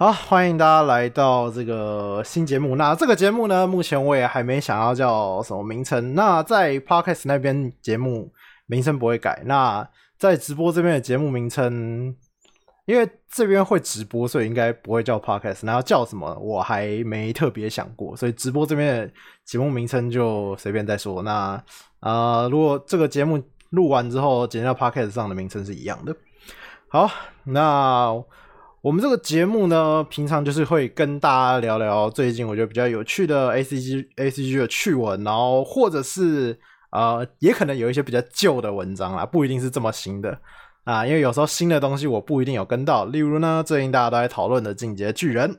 好，欢迎大家来到这个新节目。那这个节目呢，目前我也还没想要叫什么名称。那在 Podcast 那边节目名称不会改。那在直播这边的节目名称，因为这边会直播，所以应该不会叫 Podcast。然后叫什么，我还没特别想过。所以直播这边的节目名称就随便再说。那啊，如果这个节目录完之后剪到 Podcast 上的名称是一样的。好，那。我们这个节目呢，平常就是会跟大家聊聊最近我觉得比较有趣的 A C G A C G 的趣闻，然后或者是呃，也可能有一些比较旧的文章啦，不一定是这么新的啊，因为有时候新的东西我不一定有跟到。例如呢，最近大家都在讨论的《进阶巨人》，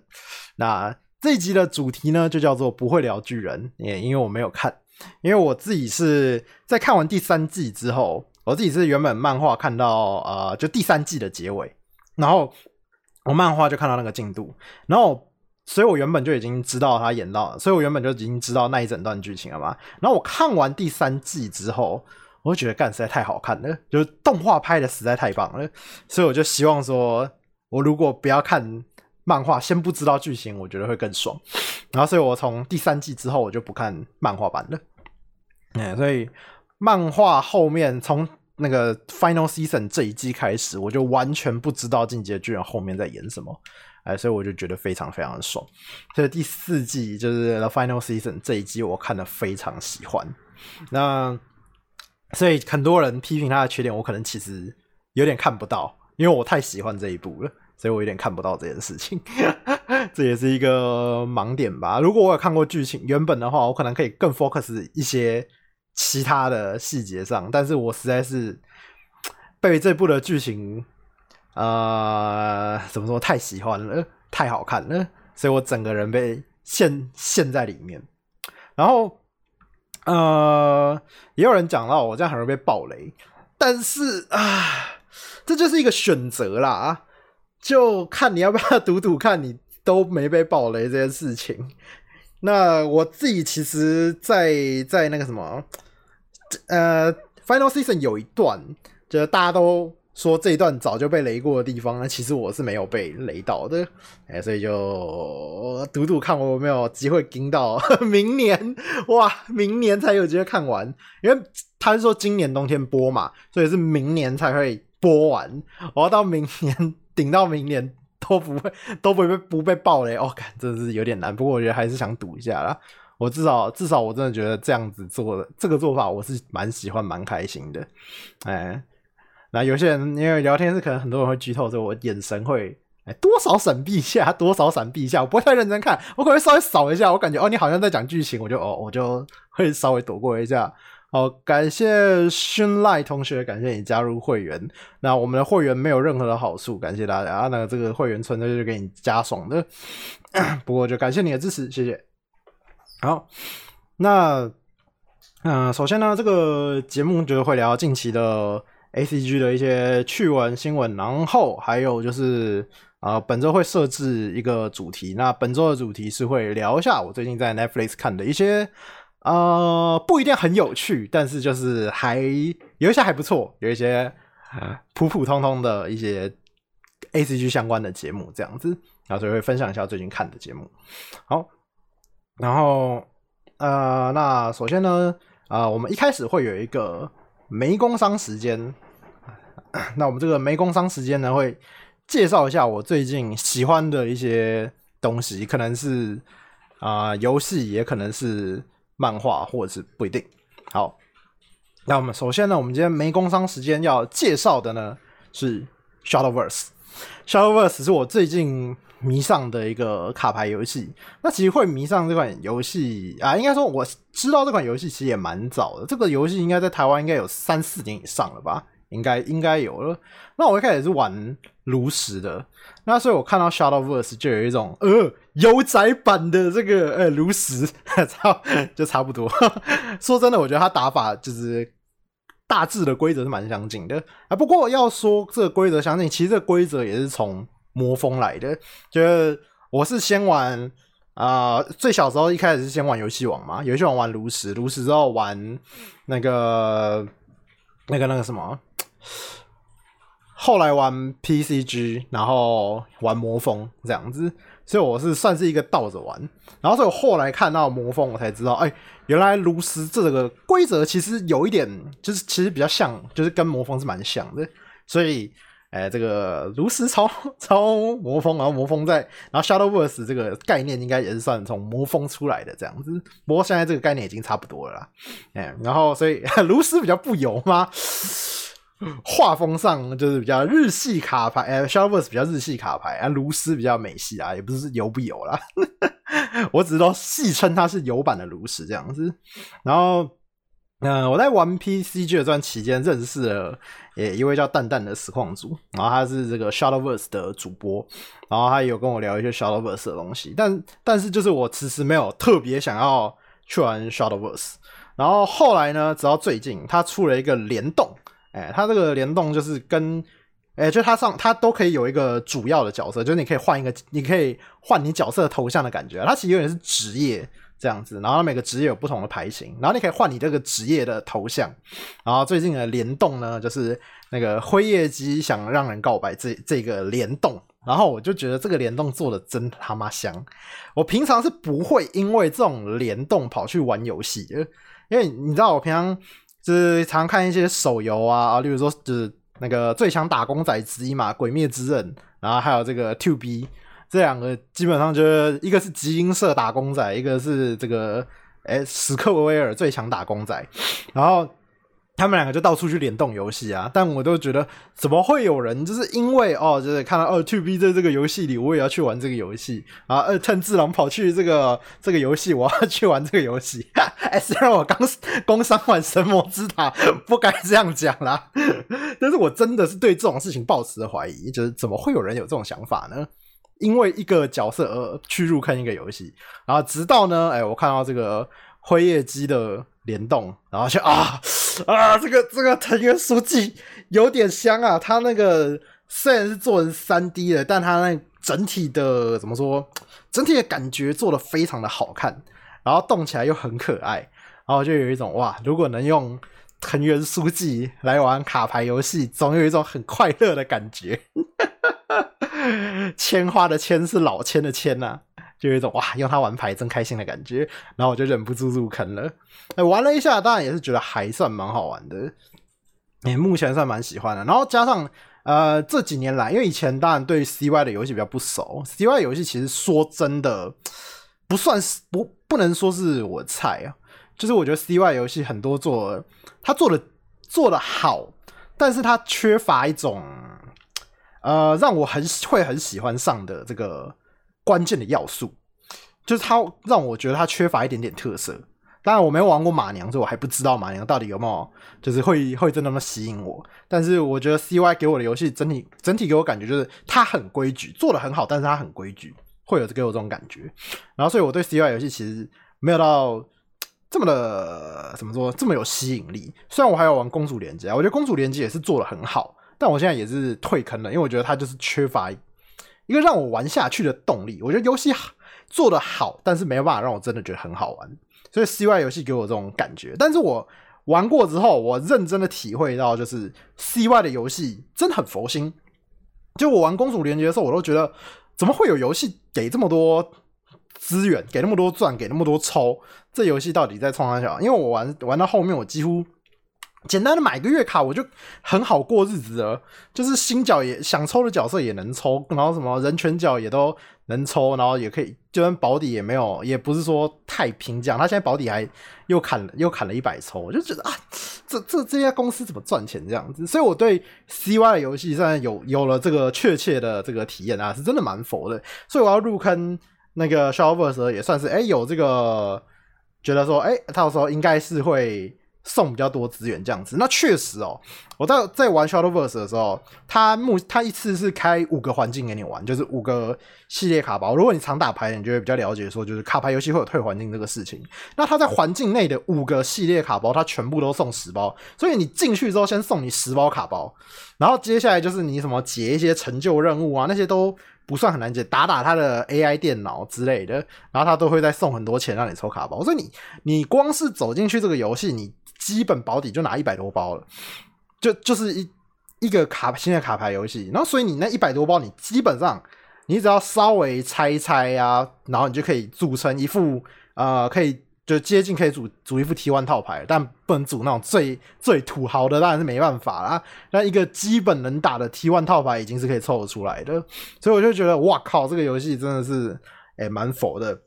那这一集的主题呢就叫做不会聊巨人，也因为我没有看，因为我自己是在看完第三季之后，我自己是原本漫画看到呃，就第三季的结尾，然后。我漫画就看到那个进度，然后，所以我原本就已经知道他演到了，所以我原本就已经知道那一整段剧情了嘛。然后我看完第三季之后，我就觉得干实在太好看了，就是动画拍的实在太棒了，所以我就希望说，我如果不要看漫画，先不知道剧情，我觉得会更爽。然后，所以我从第三季之后，我就不看漫画版了。哎，所以漫画后面从。那个 Final Season 这一季开始，我就完全不知道进阶巨人后面在演什么，哎，所以我就觉得非常非常的爽。所以第四季就是 The Final Season 这一季，我看的非常喜欢。那所以很多人批评他的缺点，我可能其实有点看不到，因为我太喜欢这一部了，所以我有点看不到这件事情。这也是一个盲点吧。如果我有看过剧情原本的话，我可能可以更 focus 一些。其他的细节上，但是我实在是被这部的剧情，呃，怎么说太喜欢了，太好看了，所以我整个人被陷陷在里面。然后，呃，也有人讲到我这样很容易被暴雷，但是啊，这就是一个选择啦，就看你要不要赌赌看，你都没被暴雷这件事情。那我自己其实，在在那个什么，呃，Final Season 有一段，就是大家都说这一段早就被雷过的地方，那其实我是没有被雷到的，哎，所以就赌赌看我有没有机会盯到明年，哇，明年才有机会看完，因为他是说今年冬天播嘛，所以是明年才会播完，我要到明年顶到明年。都不会，都不会不被爆雷哦，真的是有点难。不过我觉得还是想赌一下啦。我至少至少我真的觉得这样子做的这个做法，我是蛮喜欢蛮开心的。哎，那有些人因为聊天是可能很多人会剧透，所以我眼神会哎多少闪避一下，多少闪避一下，我不会太认真看，我可能稍微扫一下。我感觉哦，你好像在讲剧情，我就哦我就会稍微躲过一下。好，感谢勋赖同学，感谢你加入会员。那我们的会员没有任何的好处，感谢大家。那这个会员存在就给你加爽的，不过就感谢你的支持，谢谢。好，那嗯，首先呢，这个节目就是会聊近期的 A C G 的一些趣闻新闻，然后还有就是啊，本周会设置一个主题。那本周的主题是会聊一下我最近在 Netflix 看的一些。呃，不一定很有趣，但是就是还有一些还不错，有一些普普通通的一些 A C G 相关的节目这样子，然后所以会分享一下最近看的节目。好，然后呃，那首先呢，啊，我们一开始会有一个没工商时间，那我们这个没工商时间呢，会介绍一下我最近喜欢的一些东西，可能是啊游戏，也可能是。漫画或者是不一定好。那我们首先呢，我们今天没工商时间要介绍的呢是 Shadowverse。Shadowverse 是我最近迷上的一个卡牌游戏。那其实会迷上这款游戏啊，应该说我知道这款游戏其实也蛮早的。这个游戏应该在台湾应该有三四年以上了吧？应该应该有了。那我一开始是玩炉石的，那所以我看到 Shadowverse 就有一种呃。油宅版的这个呃炉石，差就差不多。说真的，我觉得他打法就是大致的规则是蛮相近的啊。不过要说这个规则相近，其实这个规则也是从魔风来的。就是我是先玩啊，最小时候一开始是先玩游戏王嘛，游戏王玩炉石，炉石之后玩那个那个那个什么。后来玩 PCG，然后玩魔风这样子，所以我是算是一个倒着玩。然后所以我后来看到魔风，我才知道，哎，原来炉石这个规则其实有一点，就是其实比较像，就是跟魔风是蛮像的。所以，哎，这个炉石超 超魔风，然后魔风在，然后 Shadowverse 这个概念应该也是算从魔风出来的这样子。不过现在这个概念已经差不多了啦。哎，然后所以 炉石比较不油吗？画风上就是比较日系卡牌，哎，Shadowverse 比较日系卡牌，啊，炉石比较美系啊，也不是油不油啦，我只是都戏称它是油版的炉石这样子。然后，嗯，我在玩 PCG 的这段期间认识了，也一位叫蛋蛋的实况主，然后他是这个 Shadowverse 的主播，然后他有跟我聊一些 Shadowverse 的东西，但但是就是我其实没有特别想要去玩 Shadowverse，然后后来呢，直到最近他出了一个联动。哎，他这个联动就是跟，哎，就他上他都可以有一个主要的角色，就是你可以换一个，你可以换你角色头像的感觉。它其实有点是职业这样子，然后每个职业有不同的牌型，然后你可以换你这个职业的头像。然后最近的联动呢，就是那个辉夜姬想让人告白这这个联动，然后我就觉得这个联动做的真他妈香。我平常是不会因为这种联动跑去玩游戏的，因为你知道我平常。就是常看一些手游啊，例如说就是那个最强打工仔之一嘛，《鬼灭之刃》，然后还有这个 Two B，这两个基本上就是一个是集英社打工仔，一个是这个哎史克威尔最强打工仔，然后。他们两个就到处去联动游戏啊，但我都觉得怎么会有人就是因为哦，就是看到二，Two B 在这个游戏里，我也要去玩这个游戏啊。二趁智狼跑去这个这个游戏，我要去玩这个游戏。哎，虽然我刚攻伤完神魔之塔，不该这样讲啦，但是我真的是对这种事情抱持怀疑，就是怎么会有人有这种想法呢？因为一个角色而去入坑一个游戏，然后直到呢，哎，我看到这个辉夜姬的联动，然后就啊。啊，这个这个藤原书记有点香啊！他那个虽然是做成三 D 的，但他那整体的怎么说？整体的感觉做的非常的好看，然后动起来又很可爱，然后就有一种哇，如果能用藤原书记来玩卡牌游戏，总有一种很快乐的感觉。千花的千是老千的千呐。就有一种哇，用它玩牌真开心的感觉，然后我就忍不住入坑了。哎，玩了一下，当然也是觉得还算蛮好玩的。哎，目前算蛮喜欢的。然后加上呃这几年来，因为以前当然对 CY 的游戏比较不熟，CY 游戏其实说真的不算是不不能说是我菜啊。就是我觉得 CY 游戏很多做他做的做的好，但是他缺乏一种呃让我很会很喜欢上的这个。关键的要素就是他让我觉得他缺乏一点点特色。当然我没有玩过马娘，所以我还不知道马娘到底有没有就是会会真的那么吸引我。但是我觉得 CY 给我的游戏整体整体给我感觉就是它很规矩，做的很好，但是它很规矩，会有给我这种感觉。然后所以我对 CY 游戏其实没有到这么的怎么说这么有吸引力。虽然我还有玩公主连接，我觉得公主连接也是做的很好，但我现在也是退坑了，因为我觉得它就是缺乏。一个让我玩下去的动力，我觉得游戏做的好，但是没有办法让我真的觉得很好玩，所以 CY 游戏给我这种感觉。但是我玩过之后，我认真的体会到，就是 CY 的游戏真的很佛心。就我玩公主连接的时候，我都觉得怎么会有游戏给这么多资源，给那么多钻，给那么多抽？这游戏到底在创啥小？因为我玩玩到后面，我几乎。简单的买个月卡，我就很好过日子了。就是新角也想抽的角色也能抽，然后什么人权角也都能抽，然后也可以，就算保底也没有，也不是说太平价。他现在保底还又砍又砍了一百抽，我就觉得啊，这这这家公司怎么赚钱这样子？所以我对 CY 的游戏现在有有了这个确切的这个体验啊，是真的蛮佛的。所以我要入坑那个 s h o w v e r s e，也算是哎有这个觉得说哎，到时候应该是会。送比较多资源这样子，那确实哦。我在在玩 Shadowverse 的时候，他目他一次是开五个环境给你玩，就是五个系列卡包。如果你常打牌，你就会比较了解说，就是卡牌游戏会有退环境这个事情。那他在环境内的五个系列卡包，他全部都送十包，所以你进去之后先送你十包卡包，然后接下来就是你什么解一些成就任务啊，那些都不算很难解，打打他的 AI 电脑之类的，然后他都会再送很多钱让你抽卡包。所以你你光是走进去这个游戏，你基本保底就拿一百多包了，就就是一一个卡新的卡牌游戏，然后所以你那一百多包，你基本上你只要稍微拆一拆啊，然后你就可以组成一副呃，可以就接近可以组组一副 T one 套牌，但不能组那种最最土豪的，当然是没办法啦。那一个基本能打的 T one 套牌已经是可以凑得出来的，所以我就觉得哇靠，这个游戏真的是诶蛮佛的。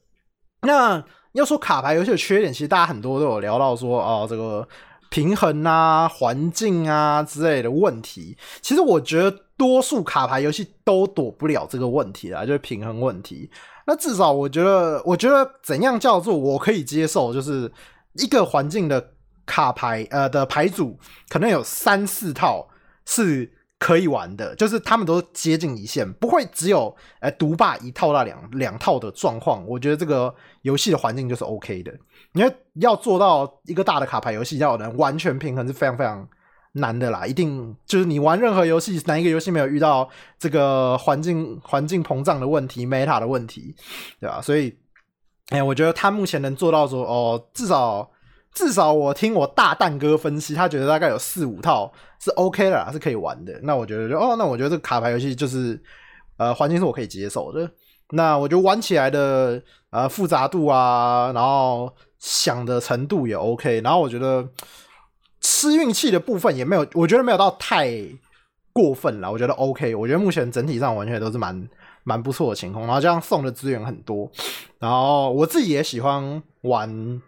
那要说卡牌游戏的缺点，其实大家很多都有聊到说哦，这个平衡啊、环境啊之类的问题。其实我觉得多数卡牌游戏都躲不了这个问题啦，就是平衡问题。那至少我觉得，我觉得怎样叫做我可以接受，就是一个环境的卡牌呃的牌组，可能有三四套是。可以玩的，就是他们都接近一线，不会只有呃独霸一套到两两套的状况。我觉得这个游戏的环境就是 OK 的。你要要做到一个大的卡牌游戏要能完全平衡是非常非常难的啦。一定就是你玩任何游戏，哪一个游戏没有遇到这个环境环境膨胀的问题、meta 的问题，对吧？所以，哎，我觉得他目前能做到说，哦，至少。至少我听我大蛋哥分析，他觉得大概有四五套是 OK 的，是可以玩的。那我觉得，就哦，那我觉得这个卡牌游戏就是，呃，环境是我可以接受的。那我觉得玩起来的呃复杂度啊，然后想的程度也 OK。然后我觉得吃运气的部分也没有，我觉得没有到太过分了。我觉得 OK。我觉得目前整体上完全都是蛮蛮不错的情况。然后这样送的资源很多，然后我自己也喜欢玩。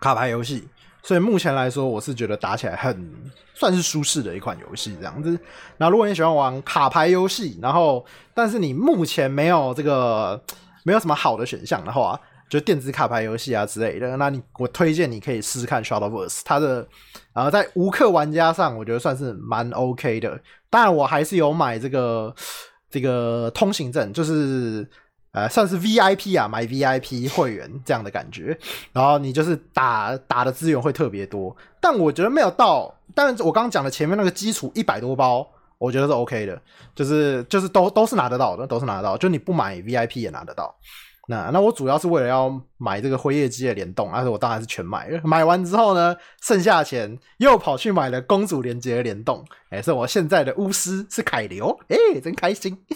卡牌游戏，所以目前来说，我是觉得打起来很算是舒适的一款游戏这样子。那如果你喜欢玩卡牌游戏，然后但是你目前没有这个没有什么好的选项的话，就电子卡牌游戏啊之类的，那你我推荐你可以试试看 Shadowverse，它的呃在无氪玩家上，我觉得算是蛮 OK 的。当然，我还是有买这个这个通行证，就是。呃，算是 VIP 啊，买 VIP 会员这样的感觉，然后你就是打打的资源会特别多，但我觉得没有到，但是我刚刚讲的前面那个基础一百多包，我觉得是 OK 的，就是就是都都是拿得到的，都是拿得到，就你不买 VIP 也拿得到。那那我主要是为了要买这个辉夜姬的联动，但是我当然是全买了。买完之后呢，剩下钱又跑去买了公主连接的联动，哎，是我现在的巫师是凯流，哎，真开心。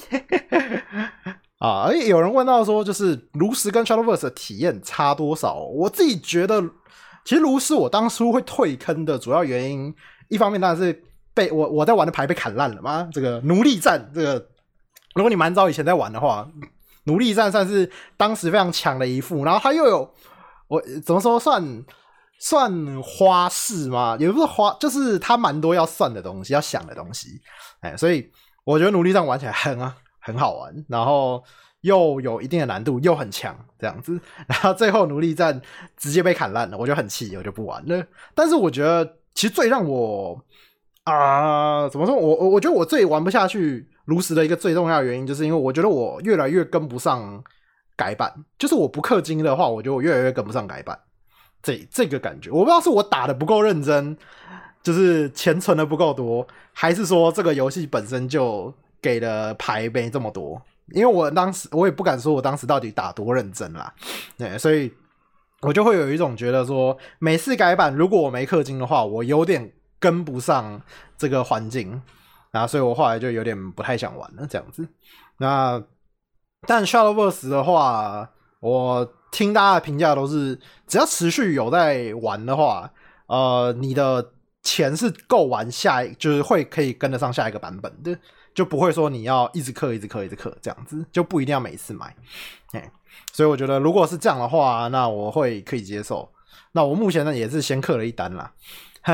啊！有人问到说，就是炉石跟 Shadowverse 的体验差多少？我自己觉得，其实炉石我当初会退坑的主要原因，一方面当然是被我我在玩的牌被砍烂了嘛。这个奴隶战，这个如果你蛮早以前在玩的话，奴隶战算是当时非常强的一副。然后它又有我怎么说算算花式吗？也不是花，就是它蛮多要算的东西，要想的东西。哎，所以我觉得奴隶战玩起来很啊。很好玩，然后又有一定的难度，又很强，这样子。然 后最后奴隶战直接被砍烂了，我就很气，我就不玩了。但是我觉得，其实最让我啊，怎么说？我我我觉得我最玩不下去炉石的一个最重要的原因，就是因为我觉得我越来越跟不上改版。就是我不氪金的话，我觉得我越来越跟不上改版。这这个感觉，我不知道是我打的不够认真，就是钱存的不够多，还是说这个游戏本身就。给的牌没这么多，因为我当时我也不敢说我当时到底打多认真啦，对，所以我就会有一种觉得说，每次改版如果我没氪金的话，我有点跟不上这个环境，然后所以我后来就有点不太想玩了这样子。那但 Shadowverse 的话，我听大家的评价都是，只要持续有在玩的话，呃，你的钱是够玩下，就是会可以跟得上下一个版本的。就不会说你要一直氪、一直氪、一直氪这样子，就不一定要每次买。哎，所以我觉得如果是这样的话，那我会可以接受。那我目前呢也是先氪了一单啦。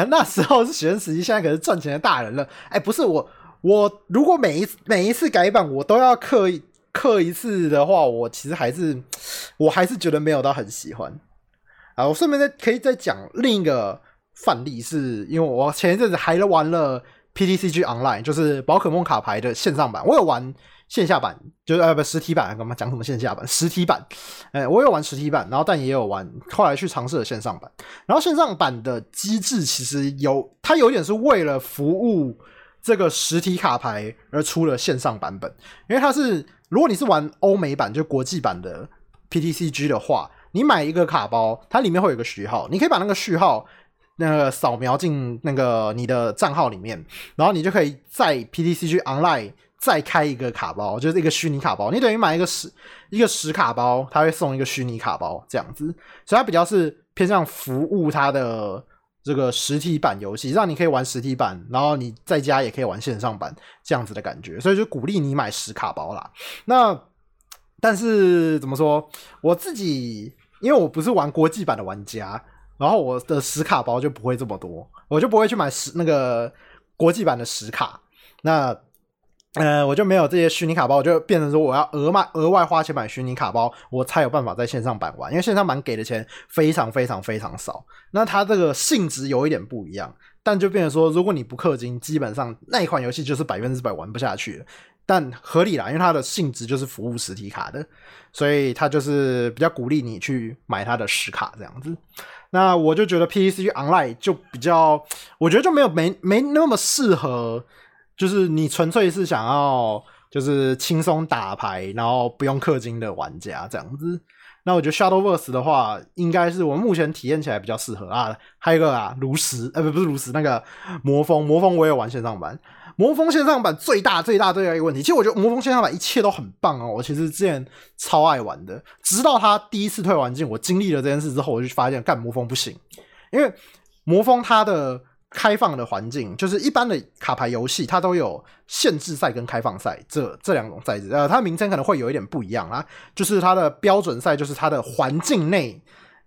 那时候是学生时期，现在可是赚钱的大人了。哎，不是我，我如果每一每一次改版我都要氪氪一次的话，我其实还是我还是觉得没有到很喜欢。啊，我顺便再可以再讲另一个范例，是因为我前一阵子还玩了。PTCG Online 就是宝可梦卡牌的线上版，我有玩线下版，就是呃不实体版，干嘛讲什么线下版？实体版，哎，我有玩实体版，然后但也有玩，后来去尝试了线上版。然后线上版的机制其实有，它有点是为了服务这个实体卡牌而出了线上版本，因为它是如果你是玩欧美版就国际版的 PTCG 的话，你买一个卡包，它里面会有个序号，你可以把那个序号。那个扫描进那个你的账号里面，然后你就可以在 PTCG online 再开一个卡包，就是一个虚拟卡包。你等于买一个实一个实卡包，他会送一个虚拟卡包这样子，所以它比较是偏向服务它的这个实体版游戏，让你可以玩实体版，然后你在家也可以玩线上版这样子的感觉，所以就鼓励你买实卡包啦。那但是怎么说，我自己因为我不是玩国际版的玩家。然后我的实卡包就不会这么多，我就不会去买实那个国际版的实卡。那呃，我就没有这些虚拟卡包，我就变成说我要额外额外花钱买虚拟卡包，我才有办法在线上版玩。因为线上版给的钱非常非常非常少，那它这个性质有一点不一样，但就变成说，如果你不氪金，基本上那一款游戏就是百分之百玩不下去了。但合理啦，因为它的性质就是服务实体卡的，所以它就是比较鼓励你去买它的实卡这样子。那我就觉得 P C Online 就比较，我觉得就没有没没那么适合，就是你纯粹是想要就是轻松打牌，然后不用氪金的玩家这样子。那我觉得 Shadowverse 的话，应该是我目前体验起来比较适合啊。还有一个啊，炉石，呃不不是炉石，那个魔风，魔风我也玩线上版。魔风线上版最大最大最大一个问题，其实我觉得魔风线上版一切都很棒哦。我其实之前超爱玩的，直到他第一次退环境，我经历了这件事之后，我就发现干魔风不行，因为魔风它的开放的环境，就是一般的卡牌游戏它都有限制赛跟开放赛这这两种赛制，呃，它的名称可能会有一点不一样啊，就是它的标准赛就是它的环境内。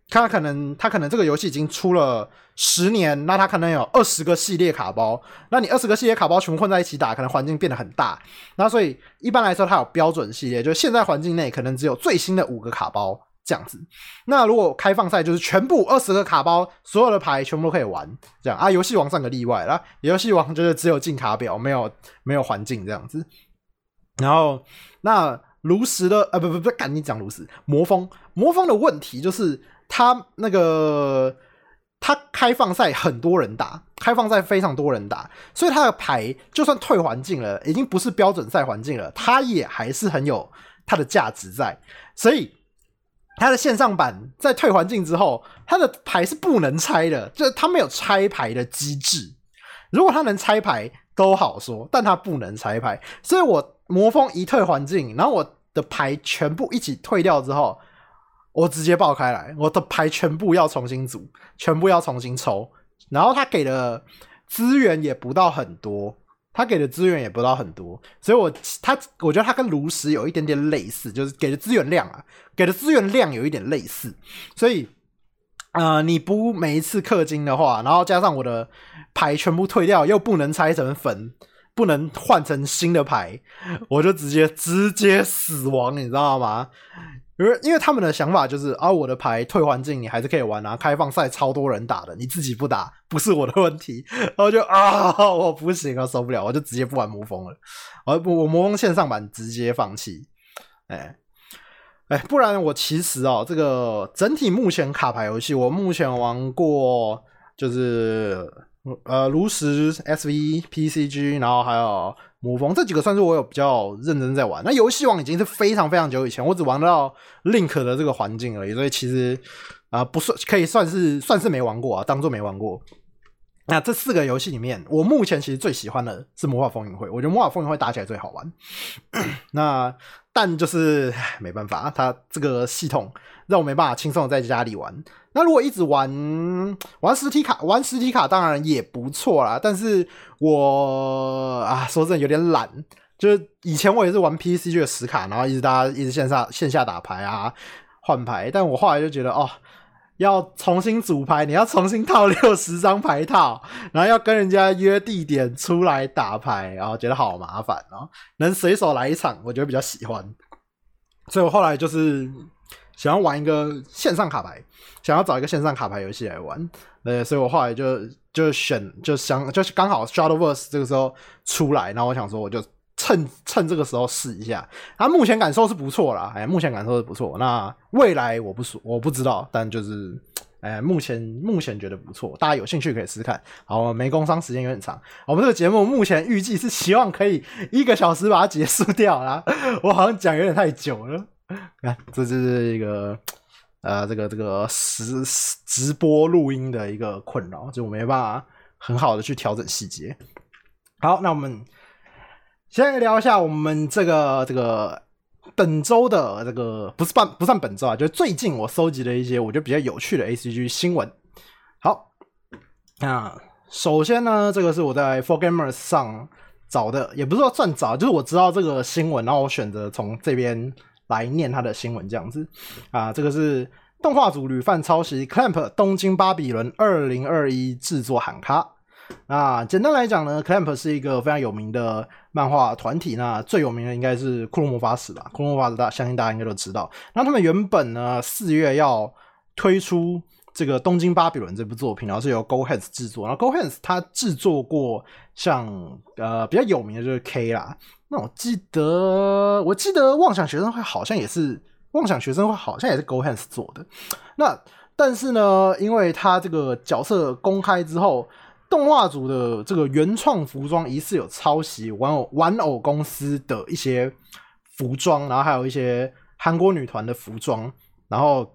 他可能，他可能这个游戏已经出了十年，那他可能有二十个系列卡包，那你二十个系列卡包全部混在一起打，可能环境变得很大。那所以一般来说，它有标准系列，就是现在环境内可能只有最新的五个卡包这样子。那如果开放赛，就是全部二十个卡包，所有的牌全部都可以玩，这样啊。游戏王算个例外啦，游戏王就是只有进卡表，没有没有环境这样子。然后那炉石的，啊，不不不，赶紧讲炉石魔方，魔方的问题就是。他那个他开放赛很多人打，开放赛非常多人打，所以他的牌就算退环境了，已经不是标准赛环境了，他也还是很有它的价值在。所以他的线上版在退环境之后，他的牌是不能拆的，就是他没有拆牌的机制。如果他能拆牌都好说，但他不能拆牌，所以我魔风一退环境，然后我的牌全部一起退掉之后。我直接爆开来，我的牌全部要重新组，全部要重新抽。然后他给的资源也不到很多，他给的资源也不到很多，所以我他我觉得他跟炉石有一点点类似，就是给的资源量啊，给的资源量有一点类似。所以，呃，你不每一次氪金的话，然后加上我的牌全部退掉，又不能拆成粉，不能换成新的牌，我就直接直接死亡，你知道吗？因为因为他们的想法就是啊，我的牌退环境你还是可以玩啊，开放赛超多人打的，你自己不打不是我的问题。然后就啊，我不行啊，受不了，我就直接不玩魔风了。我我魔风线上版直接放弃。哎哎，不然我其实哦，这个整体目前卡牌游戏，我目前玩过就是呃炉石 S V P C G，然后还有。魔风这几个算是我有比较认真在玩，那游戏王已经是非常非常久以前，我只玩到 Link 的这个环境而已，所以其实啊不算可以算是算是没玩过啊，当做没玩过。那这四个游戏里面，我目前其实最喜欢的是魔法风云会，我觉得魔法风云会打起来最好玩。那但就是没办法，它这个系统让我没办法轻松的在家里玩。那如果一直玩玩实体卡，玩实体卡当然也不错啦。但是我啊，说真的有点懒。就是以前我也是玩 PC 就有实卡，然后一直大家一直线下线下打牌啊，换牌。但我后来就觉得哦，要重新组牌，你要重新套 六十张牌套，然后要跟人家约地点出来打牌，然后觉得好麻烦哦。能随手来一场，我觉得比较喜欢。所以我后来就是。想要玩一个线上卡牌，想要找一个线上卡牌游戏来玩，呃，所以我后来就就选，就想就是刚好 Shadowverse 这个时候出来，然后我想说，我就趁趁这个时候试一下。啊，目前感受是不错啦，哎，目前感受是不错。那未来我不说，我不知道，但就是，哎，目前目前觉得不错，大家有兴趣可以试试看。好，我没工商时间有点长，我们这个节目目前预计是希望可以一个小时把它结束掉啦。我好像讲有点太久了。看，这就是一个，呃这个这个实直播录音的一个困扰，就我没办法很好的去调整细节。好，那我们先来聊一下我们这个这个本周的这个不是半不算本周啊，就最近我搜集的一些我觉得比较有趣的 A C G 新闻。好，那首先呢，这个是我在 For Gamers 上找的，也不是说算找，就是我知道这个新闻，然后我选择从这边来念他的新闻这样子啊。这个是动画组屡犯抄袭，Clamp 东京巴比伦二零二一制作喊卡。那简单来讲呢，Clamp 是一个非常有名的漫画团体。那最有名的应该是《库洛魔法使》吧，《库洛魔法使》大相信大家应该都知道。那他们原本呢四月要推出这个《东京巴比伦》这部作品，然后是由 Go Hands 制作。然后 Go Hands 他制作过像呃比较有名的就是 K 啦。那我记得我记得妄想学生会好像也是妄想学生会好像也是 Go Hands 做的。那但是呢，因为他这个角色公开之后。动画组的这个原创服装疑似有抄袭玩偶玩偶公司的一些服装，然后还有一些韩国女团的服装，然后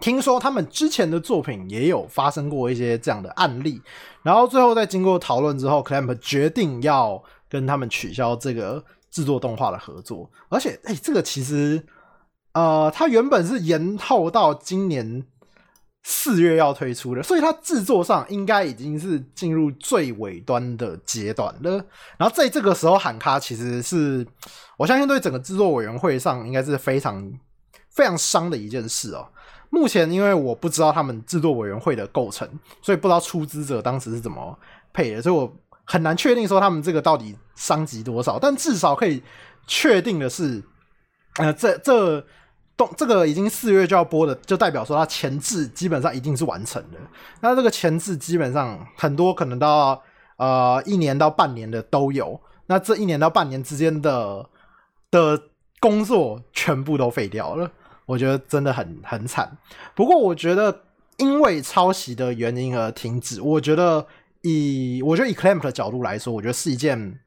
听说他们之前的作品也有发生过一些这样的案例，然后最后在经过讨论之后，Clamp 决定要跟他们取消这个制作动画的合作，而且哎，这个其实呃，它原本是延后到今年。四月要推出的，所以它制作上应该已经是进入最尾端的阶段了。然后在这个时候喊卡，其实是我相信对整个制作委员会上应该是非常非常伤的一件事哦。目前因为我不知道他们制作委员会的构成，所以不知道出资者当时是怎么配的，所以我很难确定说他们这个到底伤及多少。但至少可以确定的是，呃，这这。动这个已经四月就要播的，就代表说它前置基本上一定是完成的。那这个前置基本上很多可能到呃一年到半年的都有。那这一年到半年之间的的工作全部都废掉了，我觉得真的很很惨。不过我觉得因为抄袭的原因而停止，我觉得以我觉得以 Clamp 的角度来说，我觉得是一件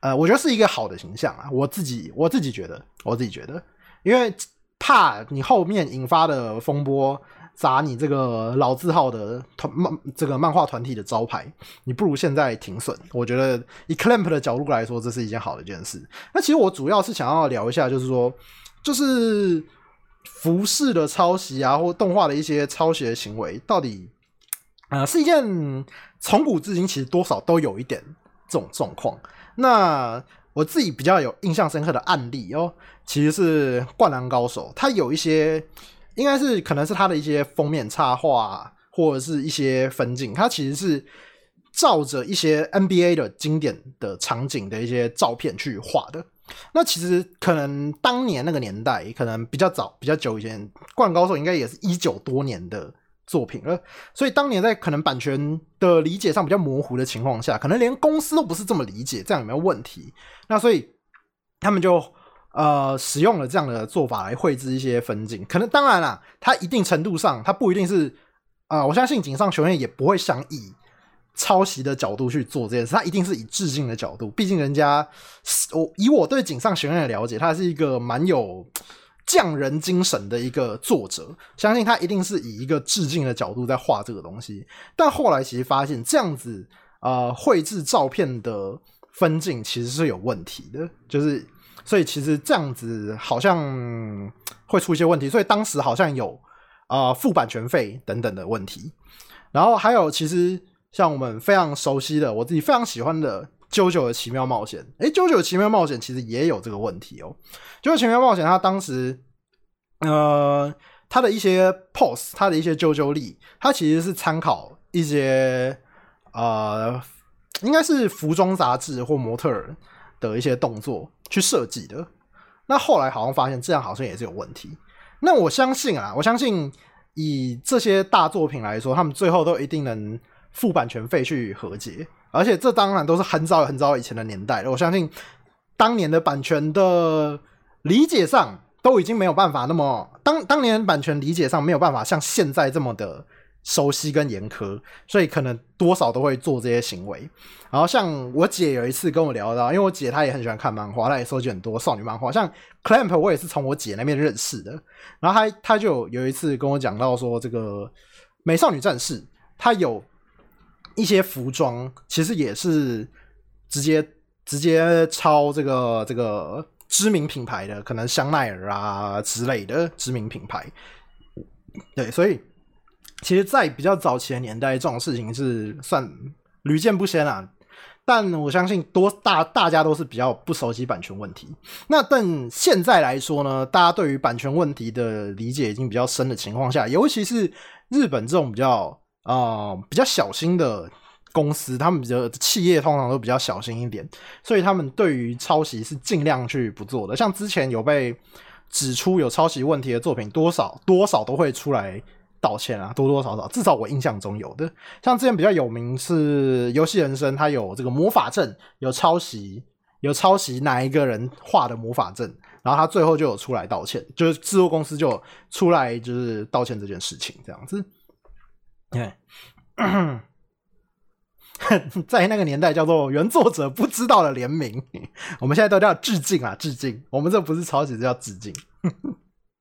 呃，我觉得是一个好的形象啊。我自己我自己觉得，我自己觉得。因为怕你后面引发的风波砸你这个老字号的团漫这个漫画团体的招牌，你不如现在停损。我觉得以 Clamp 的角度来说，这是一件好的一件事。那其实我主要是想要聊一下，就是说，就是服饰的抄袭啊，或动画的一些抄袭的行为，到底啊是一件从古至今其实多少都有一点这种状况。那我自己比较有印象深刻的案例哦。其实是《灌篮高手》，它有一些应该是可能是它的一些封面插画或者是一些分镜，它其实是照着一些 NBA 的经典的场景的一些照片去画的。那其实可能当年那个年代，可能比较早、比较久以前，《灌篮高手》应该也是一九多年的作品了。所以当年在可能版权的理解上比较模糊的情况下，可能连公司都不是这么理解，这样有没有问题？那所以他们就。呃，使用了这样的做法来绘制一些分镜，可能当然啦，它一定程度上，它不一定是啊，我相信井上雄彦也不会想以抄袭的角度去做这件事，他一定是以致敬的角度，毕竟人家我以我对井上雄彦的了解，他是一个蛮有匠人精神的一个作者，相信他一定是以一个致敬的角度在画这个东西。但后来其实发现，这样子呃绘制照片的分镜其实是有问题的，就是。所以其实这样子好像会出一些问题，所以当时好像有啊付版权费等等的问题。然后还有，其实像我们非常熟悉的，我自己非常喜欢的《啾啾的奇妙冒险》。诶，《啾啾的奇妙冒险》其实也有这个问题哦。《啾啾奇妙冒险》它当时呃，它的一些 pose，它的一些啾啾力，它其实是参考一些呃，应该是服装杂志或模特儿。的一些动作去设计的，那后来好像发现这样好像也是有问题。那我相信啊，我相信以这些大作品来说，他们最后都一定能付版权费去和解。而且这当然都是很早很早以前的年代了。我相信当年的版权的理解上都已经没有办法那么当当年版权理解上没有办法像现在这么的熟悉跟严苛，所以可能多少都会做这些行为。然后像我姐有一次跟我聊到，因为我姐她也很喜欢看漫画，她也收集很多少女漫画，像 Clamp 我也是从我姐那边认识的。然后她她就有一次跟我讲到说，这个美少女战士它有一些服装，其实也是直接直接抄这个这个知名品牌的，可能香奈儿啊之类的知名品牌。对，所以。其实，在比较早期的年代，这种事情是算屡见不鲜啊。但我相信，多大大家都是比较不熟悉版权问题。那但现在来说呢，大家对于版权问题的理解已经比较深的情况下，尤其是日本这种比较啊比较小心的公司，他们的企业通常都比较小心一点，所以他们对于抄袭是尽量去不做的。像之前有被指出有抄袭问题的作品，多少多少都会出来。道歉啊，多多少少，至少我印象中有的。像之前比较有名是《游戏人生》，它有这个魔法阵，有抄袭，有抄袭哪一个人画的魔法阵，然后他最后就有出来道歉，就是制作公司就出来就是道歉这件事情这样子。对 在那个年代叫做原作者不知道的联名，我们现在都叫致敬啊，致敬。我们这不是抄袭，这叫致敬。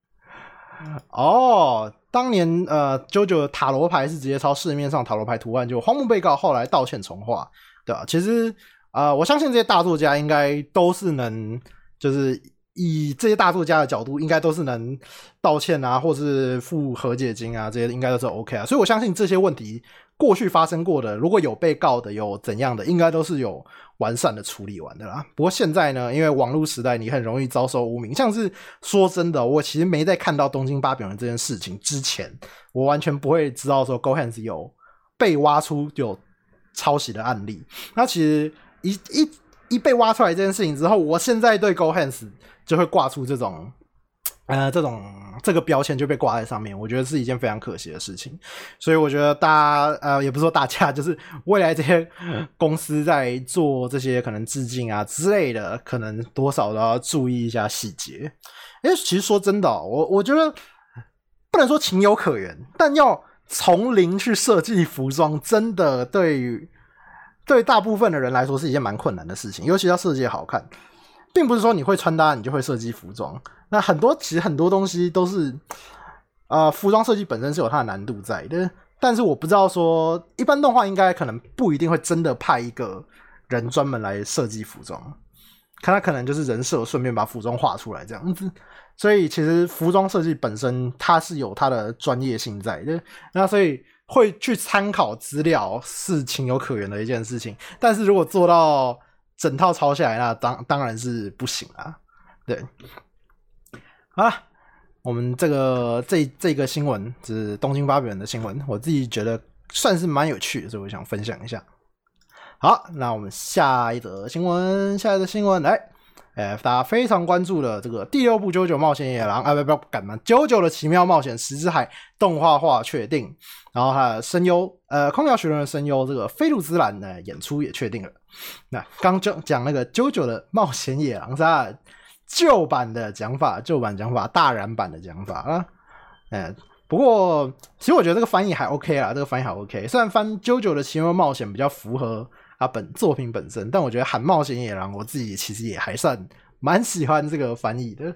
哦。当年呃，JoJo 塔罗牌是直接抄市面上塔罗牌图案，就荒木被告后来道歉重画，对吧？其实啊，我相信这些大作家应该都是能，就是以这些大作家的角度，应该都是能道歉啊，或是付和解金啊，这些应该都是 OK 啊。所以我相信这些问题过去发生过的，如果有被告的，有怎样的，应该都是有。完善的处理完的啦。不过现在呢，因为网络时代，你很容易遭受污名。像是说真的，我其实没在看到东京八表人这件事情之前，我完全不会知道说 Go Hands 有被挖出有抄袭的案例。那其实一一一被挖出来这件事情之后，我现在对 Go Hands 就会挂出这种。呃，这种这个标签就被挂在上面，我觉得是一件非常可惜的事情。所以我觉得大家，呃，也不是说大家，就是未来这些公司在做这些可能致敬啊之类的，可能多少都要注意一下细节。哎，其实说真的，我我觉得不能说情有可原，但要从零去设计服装，真的对于对大部分的人来说是一件蛮困难的事情，尤其要设计好看。并不是说你会穿搭，你就会设计服装。那很多其实很多东西都是，呃，服装设计本身是有它的难度在的。但是我不知道说，一般动画应该可能不一定会真的派一个人专门来设计服装，看他可能就是人设，顺便把服装画出来这样子。所以其实服装设计本身它是有它的专业性在的。那所以会去参考资料是情有可原的一件事情。但是如果做到，整套抄下来，那当当然是不行啊。对，好了，我们这个这这个新闻是东京发表的新闻，我自己觉得算是蛮有趣，所以我想分享一下。好，那我们下一则新闻，下一则新闻来。哎，大家非常关注的这个第六部《九九冒险野狼》啊，不不不，干嘛？《九九的奇妙冒险》石之海动画化确定，然后它的声优，呃，空调学人的声优，这个菲鲁兹兰的演出也确定了。那刚讲讲那个《九九的冒险野狼》是旧版的讲法，旧版讲法，大染版的讲法啊。嗯，不过其实我觉得这个翻译还 OK 啊，这个翻译还 OK。虽然翻《九九的奇妙冒险》比较符合。啊，本作品本身，但我觉得《喊冒险野狼》，我自己其实也还算蛮喜欢这个翻译的。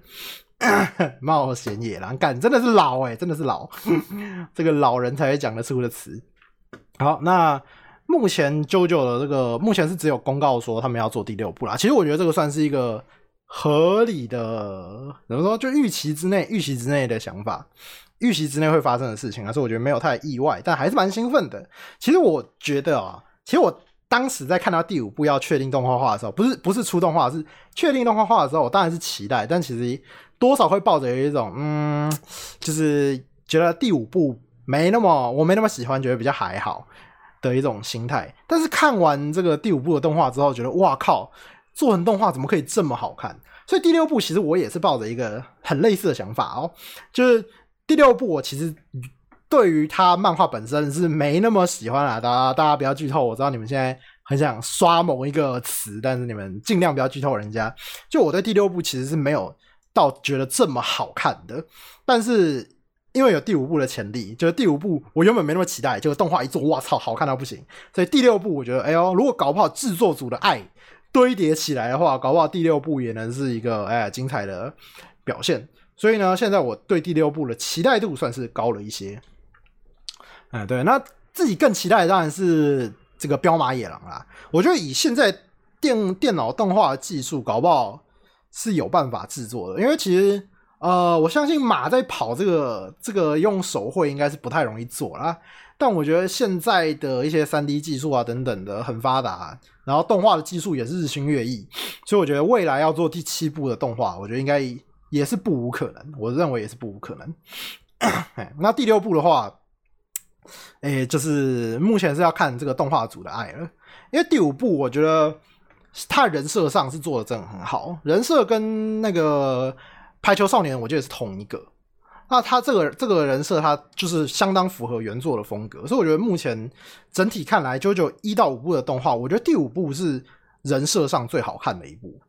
冒险野狼，干真的是老哎，真的是老，这个老人才会讲得出的词。好，那目前 JoJo 的这个目前是只有公告说他们要做第六部啦。其实我觉得这个算是一个合理的，怎么说，就预期之内、预期之内的想法，预期之内会发生的事情啊，所以我觉得没有太意外，但还是蛮兴奋的。其实我觉得啊，其实我。当时在看到第五部要确定动画化的时候，不是不是出动画，是确定动画化的时候，我当然是期待，但其实多少会抱着一种嗯，就是觉得第五部没那么我没那么喜欢，觉得比较还好的一种心态。但是看完这个第五部的动画之后，觉得哇靠，做成动画怎么可以这么好看？所以第六部其实我也是抱着一个很类似的想法哦，就是第六部我其实。对于他漫画本身是没那么喜欢啊，大家大家不要剧透。我知道你们现在很想刷某一个词，但是你们尽量不要剧透人家。就我对第六部其实是没有到觉得这么好看的，但是因为有第五部的潜力，就是第五部我原本没那么期待，结果动画一做，哇操，好看到不行。所以第六部我觉得，哎呦，如果搞不好制作组的爱堆叠起来的话，搞不好第六部也能是一个哎精彩的表现。所以呢，现在我对第六部的期待度算是高了一些。哎，对，那自己更期待的当然是这个彪马野狼啦。我觉得以现在电电脑动画的技术，搞不好是有办法制作的，因为其实。呃，我相信马在跑这个这个用手绘应该是不太容易做啦。但我觉得现在的一些三 D 技术啊等等的很发达，然后动画的技术也是日新月异，所以我觉得未来要做第七部的动画，我觉得应该也是不无可能。我认为也是不无可能。那第六部的话，哎，就是目前是要看这个动画组的爱了，因为第五部我觉得他人设上是做的真的很好，人设跟那个。排球少年，我觉得是同一个。那他这个这个人设，他就是相当符合原作的风格，所以我觉得目前整体看来，九九一到五部的动画，我觉得第五部是人设上最好看的一部。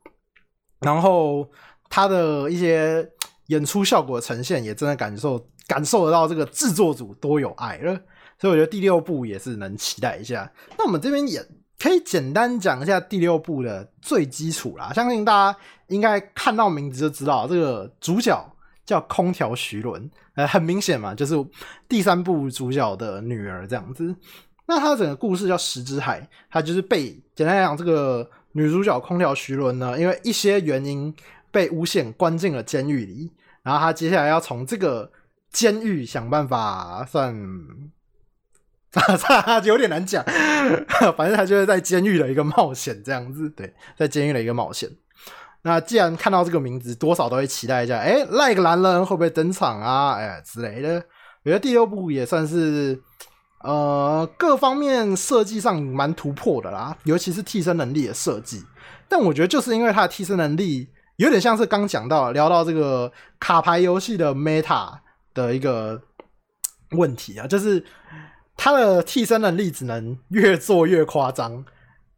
然后他的一些演出效果呈现，也真的感受感受得到这个制作组多有爱了。所以我觉得第六部也是能期待一下。那我们这边也。可以简单讲一下第六部的最基础啦，相信大家应该看到名字就知道，这个主角叫空调徐伦，呃，很明显嘛，就是第三部主角的女儿这样子。那他整个故事叫石之海，他就是被简单来讲，这个女主角空调徐伦呢，因为一些原因被诬陷关进了监狱里，然后他接下来要从这个监狱想办法算。啊，有点难讲，反正他就是在监狱的一个冒险这样子，对，在监狱的一个冒险。那既然看到这个名字，多少都会期待一下，哎，那个男人会不会登场啊？哎之类的。我觉得第六部也算是，呃，各方面设计上蛮突破的啦，尤其是替身能力的设计。但我觉得就是因为他的替身能力有点像是刚讲到聊到这个卡牌游戏的 meta 的一个问题啊，就是。他的替身能力只能越做越夸张，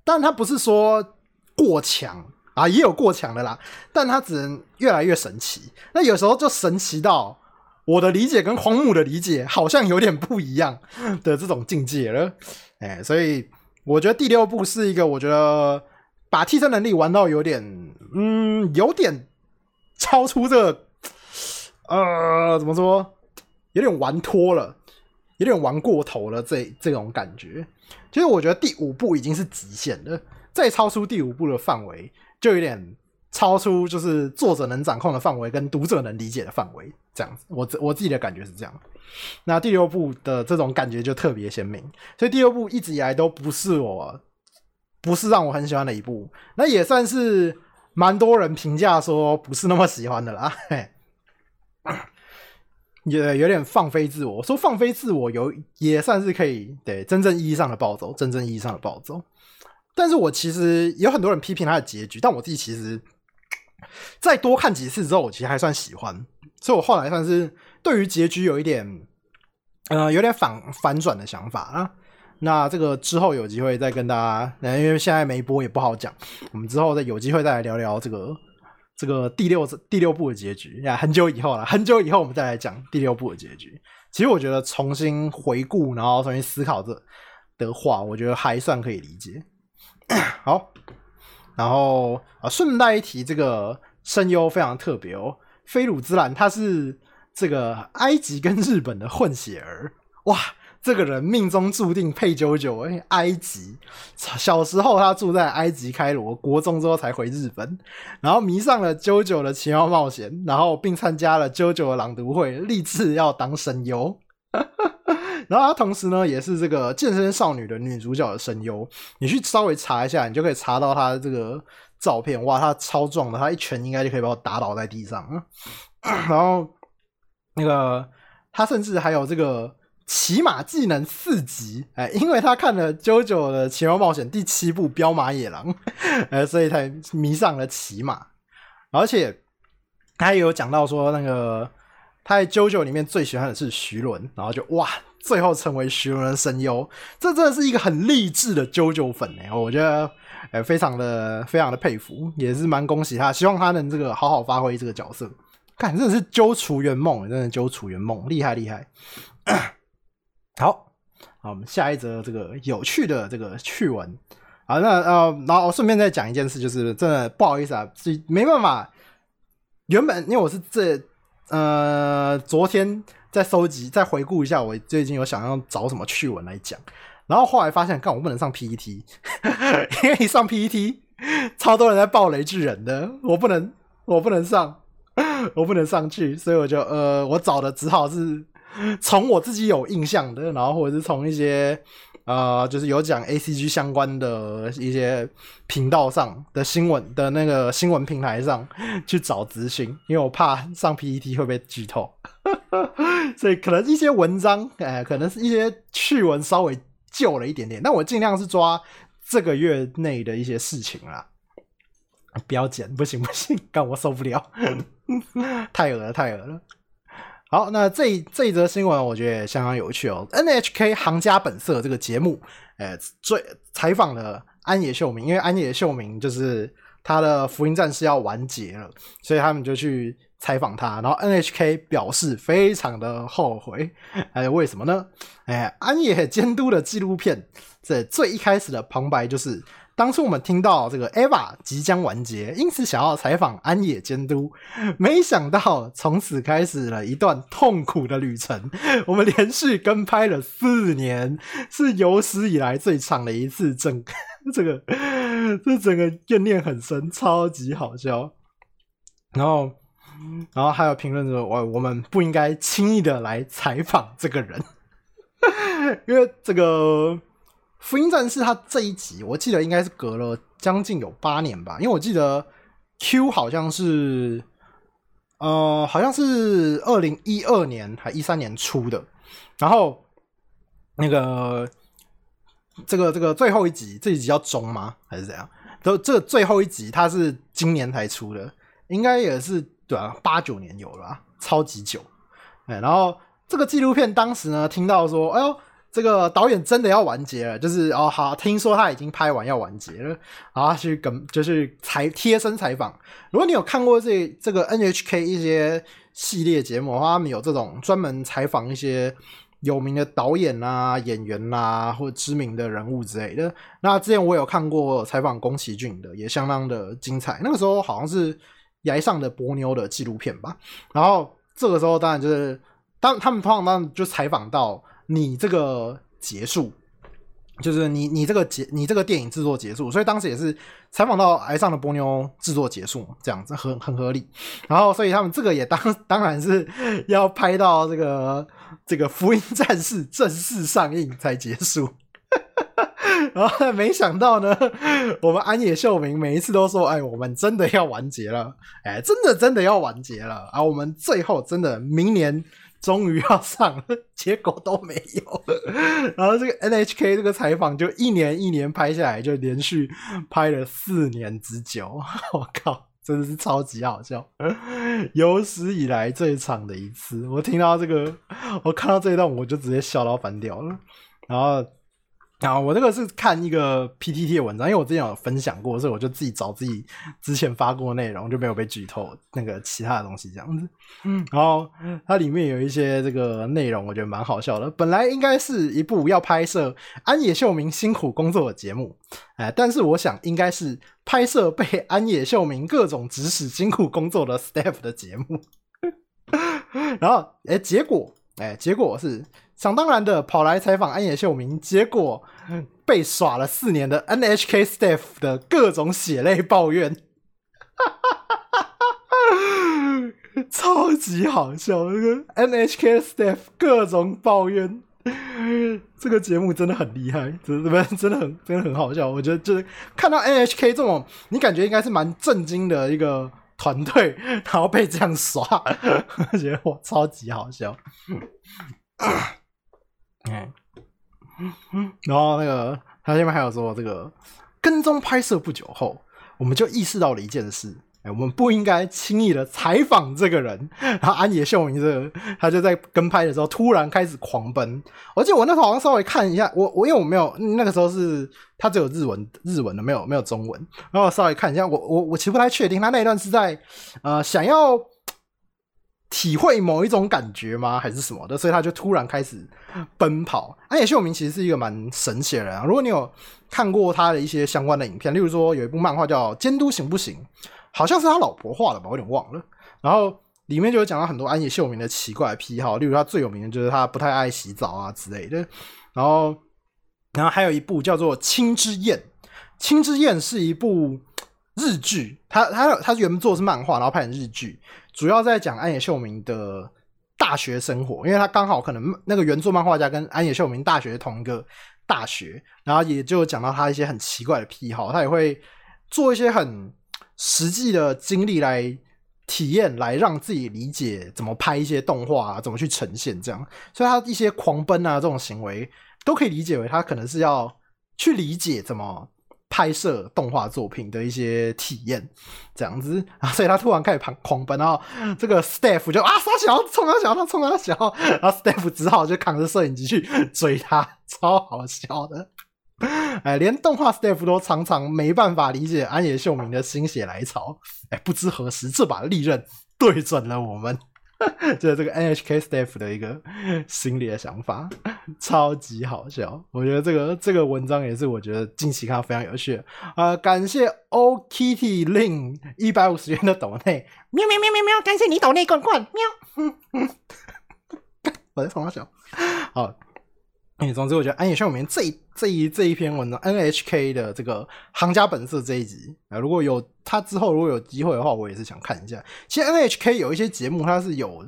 但他不是说过强啊，也有过强的啦，但他只能越来越神奇。那有时候就神奇到我的理解跟荒木的理解好像有点不一样的这种境界了。哎，所以我觉得第六部是一个，我觉得把替身能力玩到有点，嗯，有点超出这，呃，怎么说，有点玩脱了。有点玩过头了，这这种感觉，其实我觉得第五部已经是极限了，再超出第五部的范围，就有点超出就是作者能掌控的范围跟读者能理解的范围，这样子，我我自己的感觉是这样。那第六部的这种感觉就特别鲜明，所以第六部一直以来都不是我，不是让我很喜欢的一部，那也算是蛮多人评价说不是那么喜欢的啦。也有点放飞自我，说放飞自我有也算是可以对真正意义上的暴走，真正意义上的暴走。但是我其实有很多人批评他的结局，但我自己其实再多看几次之后，我其实还算喜欢，所以我后来算是对于结局有一点呃有点反反转的想法啊。那这个之后有机会再跟大家，因为现在没播也不好讲，我们之后再有机会再来聊聊这个。这个第六第六部的结局呀，很久以后了，很久以后我们再来讲第六部的结局。其实我觉得重新回顾，然后重新思考这的话，我觉得还算可以理解。好，然后啊，顺带一提，这个声优非常特别哦，菲鲁兹兰他是这个埃及跟日本的混血儿，哇！这个人命中注定配九九，哎，埃及。小时候他住在埃及开罗，国中之后才回日本，然后迷上了九九的奇妙冒险，然后并参加了九九的朗读会，立志要当声优。然后他同时呢，也是这个健身少女的女主角的声优。你去稍微查一下，你就可以查到他的这个照片。哇，他超壮的，他一拳应该就可以把我打倒在地上。然后那个他甚至还有这个。骑马技能四级，哎，因为他看了《JoJo》的奇妙冒险第七部《彪马野狼》，呃，所以才迷上了骑马。而且他也有讲到说，那个他在《JoJo》里面最喜欢的是徐伦，然后就哇，最后成为徐伦的声优，这真的是一个很励志的 JoJo 粉哎，我觉得呃非常的非常的佩服，也是蛮恭喜他，希望他能这个好好发挥这个角色。看真的是揪楚圆梦，真的揪楚圆梦，厉害厉害。好，好，我们下一则这个有趣的这个趣闻。好，那呃，然后顺便再讲一件事，就是真的不好意思啊，是没办法。原本因为我是这呃昨天在收集，再回顾一下，我最近有想要找什么趣闻来讲，然后后来发现，看我不能上 PET，因为一上 PET，超多人在爆雷巨人的，我不能，我不能上，我不能上去，所以我就呃，我找的只好是从我自己有印象的，然后或者是从一些。呃，就是有讲 A C G 相关的一些频道上的新闻的那个新闻平台上去找资讯，因为我怕上 P E T 会被剧透，所以可能一些文章，哎，可能是一些趣闻稍微旧了一点点，但我尽量是抓这个月内的一些事情啦，不要剪，不行不行，干我受不了，太恶了太恶了。好，那这这一则新闻我觉得相当有趣哦。NHK《行家本色》这个节目，呃，最采访了安野秀明，因为安野秀明就是他的《福音战士》要完结了，所以他们就去采访他。然后 NHK 表示非常的后悔，哎，为什么呢？哎，安野监督的纪录片，这最一开始的旁白就是。当初我们听到这个 EVA 即将完结，因此想要采访安野监督，没想到从此开始了一段痛苦的旅程。我们连续跟拍了四年，是有史以来最长的一次。整 这个这整个怨念很深，超级好笑。然后，然后还有评论说，我我们不应该轻易的来采访这个人，因为这个。福音战士他这一集，我记得应该是隔了将近有八年吧，因为我记得 Q 好像是，呃，好像是二零一二年还一三年出的，然后那个这个这个最后一集，这一集叫中吗？还是怎样？都这最后一集它是今年才出的，应该也是对啊，八九年有了，超级久。哎，然后这个纪录片当时呢，听到说，哎呦。这个导演真的要完结了，就是哦好，听说他已经拍完要完结了，然后去跟就是采贴身采访。如果你有看过这这个 NHK 一些系列节目的话，他们有这种专门采访一些有名的导演啊、演员啊或知名的人物之类的。那之前我有看过采访宫崎骏的，也相当的精彩。那个时候好像是崖上的波妞的纪录片吧。然后这个时候当然就是当他们通常当就采访到。你这个结束，就是你你这个结你这个电影制作结束，所以当时也是采访到《爱上的波妞》制作结束，这样子很很合理。然后，所以他们这个也当 当然是要拍到这个这个《福音战士》正式上映才结束。然后没想到呢，我们安野秀明每一次都说：“哎，我们真的要完结了，哎，真的真的要完结了啊！我们最后真的明年。”终于要上了，结果都没有。然后这个 NHK 这个采访就一年一年拍下来，就连续拍了四年之久。我靠，真的是超级好笑，有史以来最长的一次。我听到这个，我看到这一段，我就直接笑到翻掉了。然后。啊，我这个是看一个 PTT 的文章，因为我之前有分享过，所以我就自己找自己之前发过的内容，就没有被剧透那个其他的东西这样子。嗯，然后它里面有一些这个内容，我觉得蛮好笑的。本来应该是一部要拍摄安野秀明辛苦工作的节目，哎，但是我想应该是拍摄被 安野秀明各种指使辛苦工作的 staff 的节目。然后，哎，结果，哎，结果是。想当然的跑来采访安野秀明，结果被耍了四年的 NHK staff 的各种血泪抱怨，超级好笑。这个 NHK staff 各种抱怨，这个节目真的很厉害，真的真的很真的很好笑。我觉得就是看到 NHK 这种，你感觉应该是蛮震惊的一个团队，然后被这样耍，我觉得我，超级好笑。嗯，然后那个他下面还有说，这个跟踪拍摄不久后，我们就意识到了一件事，哎，我们不应该轻易的采访这个人。然后安野秀明这个，他就在跟拍的时候突然开始狂奔。而且我那时候好像稍微看一下，我我因为我没有那个时候是他只有日文日文的，没有没有中文。然后稍微看一下，我我我其实不太确定他那一段是在呃想要体会某一种感觉吗？还是什么的？所以他就突然开始奔跑。安野秀明其实是一个蛮神奇的人啊。如果你有看过他的一些相关的影片，例如说有一部漫画叫《监督行不行》，好像是他老婆画的吧，我有点忘了。然后里面就有讲到很多安野秀明的奇怪癖好，例如他最有名的就是他不太爱洗澡啊之类的。然后，然后还有一部叫做《青之焰》，《青之焰》是一部日剧，他他他原作是漫画，然后拍成日剧。主要在讲安野秀明的大学生活，因为他刚好可能那个原作漫画家跟安野秀明大学同一个大学，然后也就讲到他一些很奇怪的癖好，他也会做一些很实际的经历来体验，来让自己理解怎么拍一些动画啊，怎么去呈现这样。所以他一些狂奔啊这种行为，都可以理解为他可能是要去理解怎么。拍摄动画作品的一些体验，这样子啊，所以他突然开始狂狂奔，然后这个 staff 就啊，傻小冲啊小，他冲啊小，然后 staff 只好就扛着摄影机去追他，超好笑的。哎，连动画 staff 都常常没办法理解安野秀明的心血来潮。哎，不知何时这把利刃对准了我们。就是这个 NHK staff 的一个心里的想法，超级好笑。我觉得这个这个文章也是我觉得近期看非常有趣。啊，感谢 O Kitty Lin 一百五十元的抖内，喵喵喵喵喵，感谢你抖内罐罐，喵。我在床上笑，好。哎，总之我觉得安野秀明这一这一这一篇文章，NHK 的这个行家本色这一集啊，如果有他之后如果有机会的话，我也是想看一下。其实 NHK 有一些节目它是有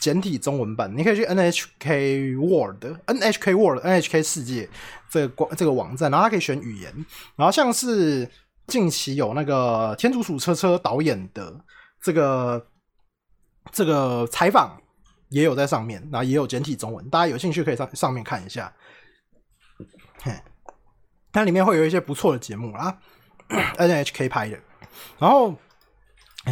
简体中文版，你可以去 NHK World、NHK World、NHK 世界这个这个网站，然后它可以选语言，然后像是近期有那个天竺鼠车车导演的这个这个采访。也有在上面，然后也有简体中文，大家有兴趣可以上上面看一下。它里面会有一些不错的节目啦，NHK 拍的。然后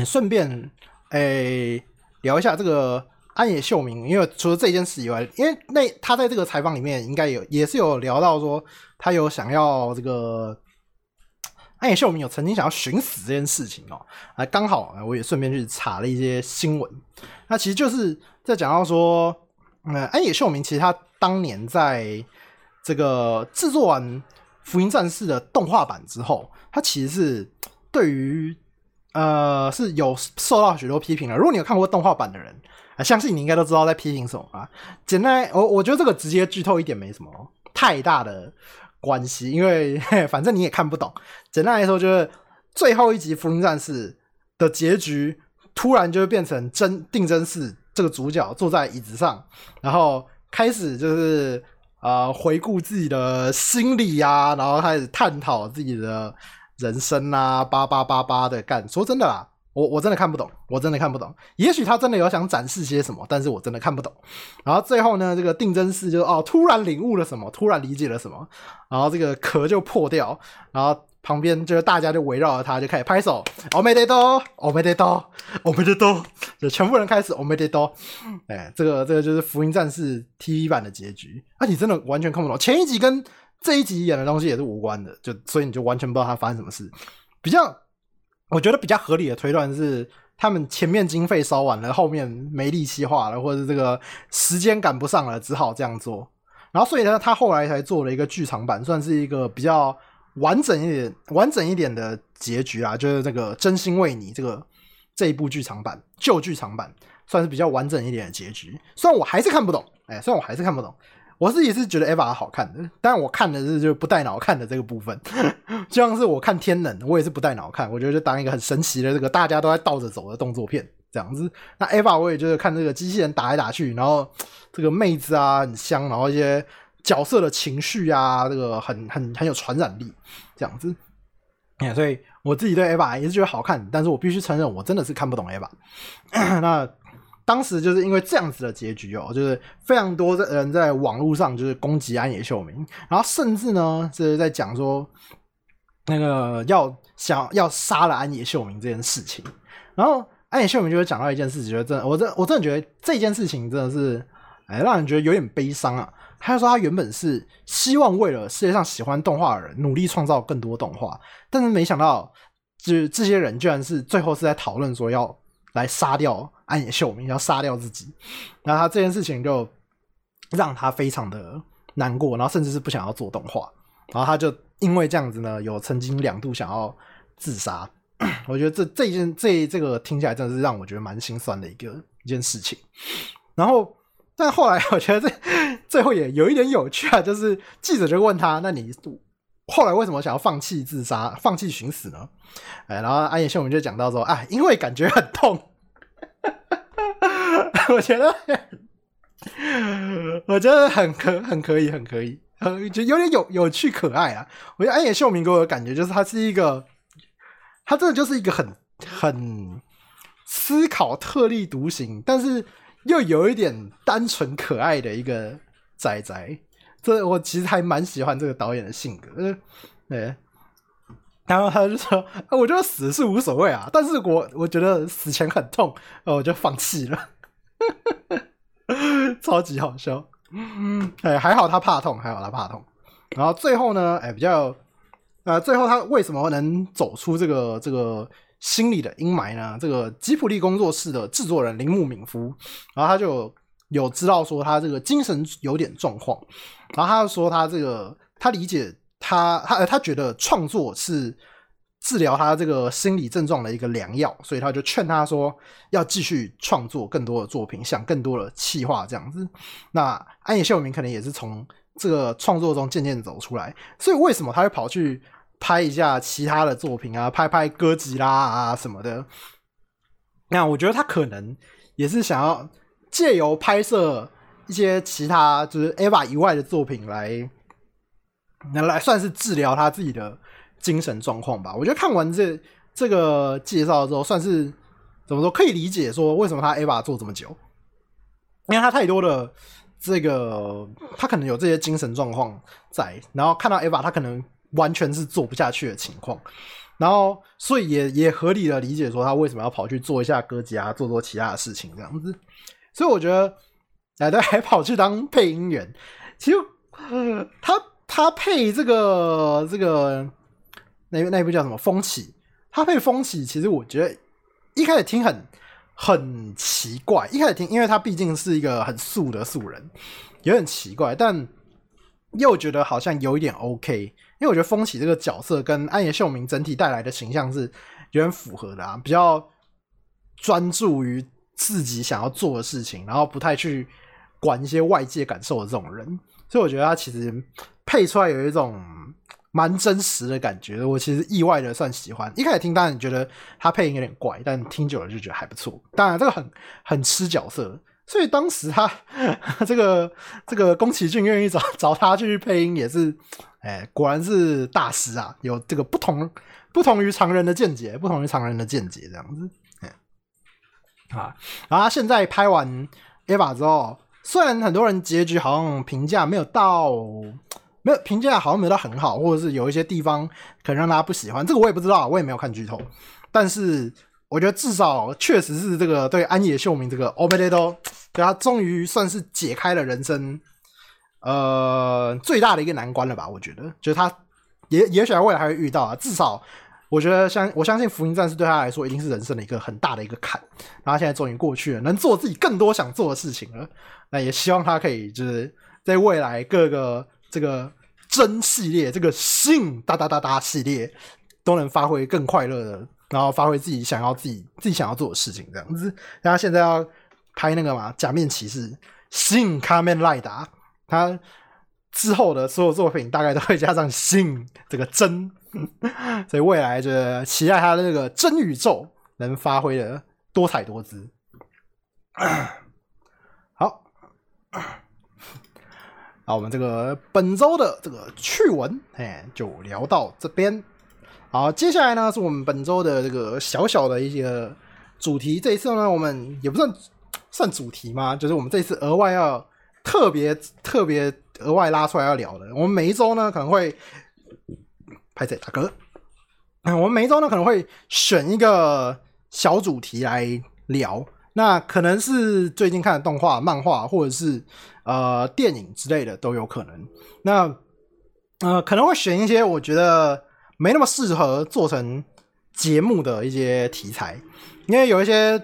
顺便诶聊一下这个安野秀明，因为除了这件事以外，因为那他在这个采访里面应该有也是有聊到说，他有想要这个安野秀明有曾经想要寻死这件事情哦。啊，刚好我也顺便去查了一些新闻，那其实就是。在讲到说，呃，安野秀明其实他当年在这个制作完《福音战士》的动画版之后，他其实是对于呃是有受到许多批评的。如果你有看过动画版的人，相信你应该都知道在批评什么啊。简单，我我觉得这个直接剧透一点没什么太大的关系，因为 反正你也看不懂。简单来说，就是最后一集《福音战士》的结局突然就变成真定真是。这个主角坐在椅子上，然后开始就是呃回顾自己的心理呀，然后开始探讨自己的人生啊，叭叭叭叭的干。说真的啦，我我真的看不懂，我真的看不懂。也许他真的有想展示些什么，但是我真的看不懂。然后最后呢，这个定真寺就哦突然领悟了什么，突然理解了什么，然后这个壳就破掉，然后。旁边就是大家就围绕着他，就开始拍手，欧美得多，欧美得多，欧美得多，就全部人开始欧美得多。哎，这个这个就是《福音战士》TV 版的结局。啊，你真的完全看不懂，前一集跟这一集演的东西也是无关的，就所以你就完全不知道他发生什么事。比较，我觉得比较合理的推断是，他们前面经费烧完了，后面没力气画了，或者这个时间赶不上了，只好这样做。然后所以呢，他后来才做了一个剧场版，算是一个比较。完整一点、完整一点的结局啊，就是这个《真心为你》这个这一部剧场版旧剧场版，算是比较完整一点的结局。虽然我还是看不懂，哎，虽然我还是看不懂，我自己是觉得《EVA》好看的，但我看的是就不带脑看的这个部分。就像是我看《天能》，我也是不带脑看，我觉得就当一个很神奇的这个大家都在倒着走的动作片这样子。那《EVA》我也就是看这个机器人打来打去，然后这个妹子啊很香，然后一些。角色的情绪啊，这个很很很有传染力，这样子。所以我自己对 Ava 也是觉得好看，但是我必须承认，我真的是看不懂 Ava。那当时就是因为这样子的结局哦，就是非常多的人在网络上就是攻击安野秀明，然后甚至呢就是在讲说那个要想要杀了安野秀明这件事情。然后安野秀明就会讲到一件事情，觉得真的，我真我真的觉得这件事情真的是哎让人觉得有点悲伤啊。他说：“他原本是希望为了世界上喜欢动画的人努力创造更多动画，但是没想到，就是这些人居然是最后是在讨论说要来杀掉安野秀明，要杀掉自己。然后他这件事情就让他非常的难过，然后甚至是不想要做动画。然后他就因为这样子呢，有曾经两度想要自杀。我觉得这这件这这个听起来真的是让我觉得蛮心酸的一个一件事情。然后，但后来我觉得这最后也有一点有趣啊，就是记者就问他：“那你后来为什么想要放弃自杀、放弃寻死呢？”哎，然后安野秀明就讲到说：“哎，因为感觉很痛。”我觉得，我觉得很可很可以，很可以，就有点有有趣可爱啊。我觉得安野秀明给我的感觉就是他是一个。他真的就是一个很很思考、特立独行，但是又有一点单纯可爱的一个仔仔。这我其实还蛮喜欢这个导演的性格。对，然后他就说：“我觉得死是无所谓啊，但是我我觉得死前很痛，我就放弃了。”超级好笑。哎，还好他怕痛，还好他怕痛。然后最后呢，哎，比较。呃，最后他为什么能走出这个这个心理的阴霾呢？这个吉普力工作室的制作人铃木敏夫，然后他就有知道说他这个精神有点状况，然后他就说他这个他理解他他他觉得创作是治疗他这个心理症状的一个良药，所以他就劝他说要继续创作更多的作品，想更多的企划这样子。那安野秀明可能也是从这个创作中渐渐走出来，所以为什么他会跑去？拍一下其他的作品啊，拍拍歌吉拉啊什么的。那我觉得他可能也是想要借由拍摄一些其他就是 Eva 以外的作品来，来算是治疗他自己的精神状况吧。我觉得看完这这个介绍之后，算是怎么说可以理解说为什么他 Eva 做这么久，因为他太多的这个他可能有这些精神状况在，然后看到 Eva 他可能。完全是做不下去的情况，然后所以也也合理的理解说他为什么要跑去做一下歌姬啊，做做其他的事情这样子。所以我觉得，哎，对，还跑去当配音员。其实呃他他配这个这个那那部叫什么《风起》，他配《风起》，其实我觉得一开始听很很奇怪。一开始听，因为他毕竟是一个很素的素人，有点奇怪，但又觉得好像有一点 OK。因为我觉得风起这个角色跟安野秀明整体带来的形象是有点符合的啊，比较专注于自己想要做的事情，然后不太去管一些外界感受的这种人，所以我觉得他其实配出来有一种蛮真实的感觉。我其实意外的算喜欢，一开始听当然觉得他配音有点怪，但听久了就觉得还不错。当然这个很很吃角色。所以当时他 这个这个宫崎骏愿意找找他去配音，也是，哎，果然是大师啊！有这个不同不同于常人的见解，不同于常人的见解，这样子，啊，然后他现在拍完《Eva》之后，虽然很多人结局好像评价没有到，没有评价好像没有到很好，或者是有一些地方可能让大家不喜欢，这个我也不知道，我也没有看剧透，但是。我觉得至少确实是这个对安野秀明这个 o b e d o 对他终于算是解开了人生呃最大的一个难关了吧？我觉得，就是他也也许未来还会遇到啊。至少我觉得相我相信福音战士对他来说一定是人生的一个很大的一个坎。然后现在终于过去了，能做自己更多想做的事情了。那也希望他可以就是在未来各个这个真系列、这个信哒哒哒哒系列都能发挥更快乐的。然后发挥自己想要自己自己想要做的事情，这样子。他现在要拍那个嘛《假面骑士》信卡面赖达，他之后的所有作品大概都会加上信这个真，所以未来就期待他的那个真宇宙能发挥的多彩多姿。好，那我们这个本周的这个趣闻，哎，就聊到这边。好，接下来呢是我们本周的这个小小的一些主题。这一次呢，我们也不算算主题嘛，就是我们这次额外要特别特别额外拉出来要聊的。我们每一周呢可能会拍这大哥，嗯，我们每一周呢可能会选一个小主题来聊。那可能是最近看的动画、漫画，或者是呃电影之类的都有可能。那呃可能会选一些我觉得。没那么适合做成节目的一些题材，因为有一些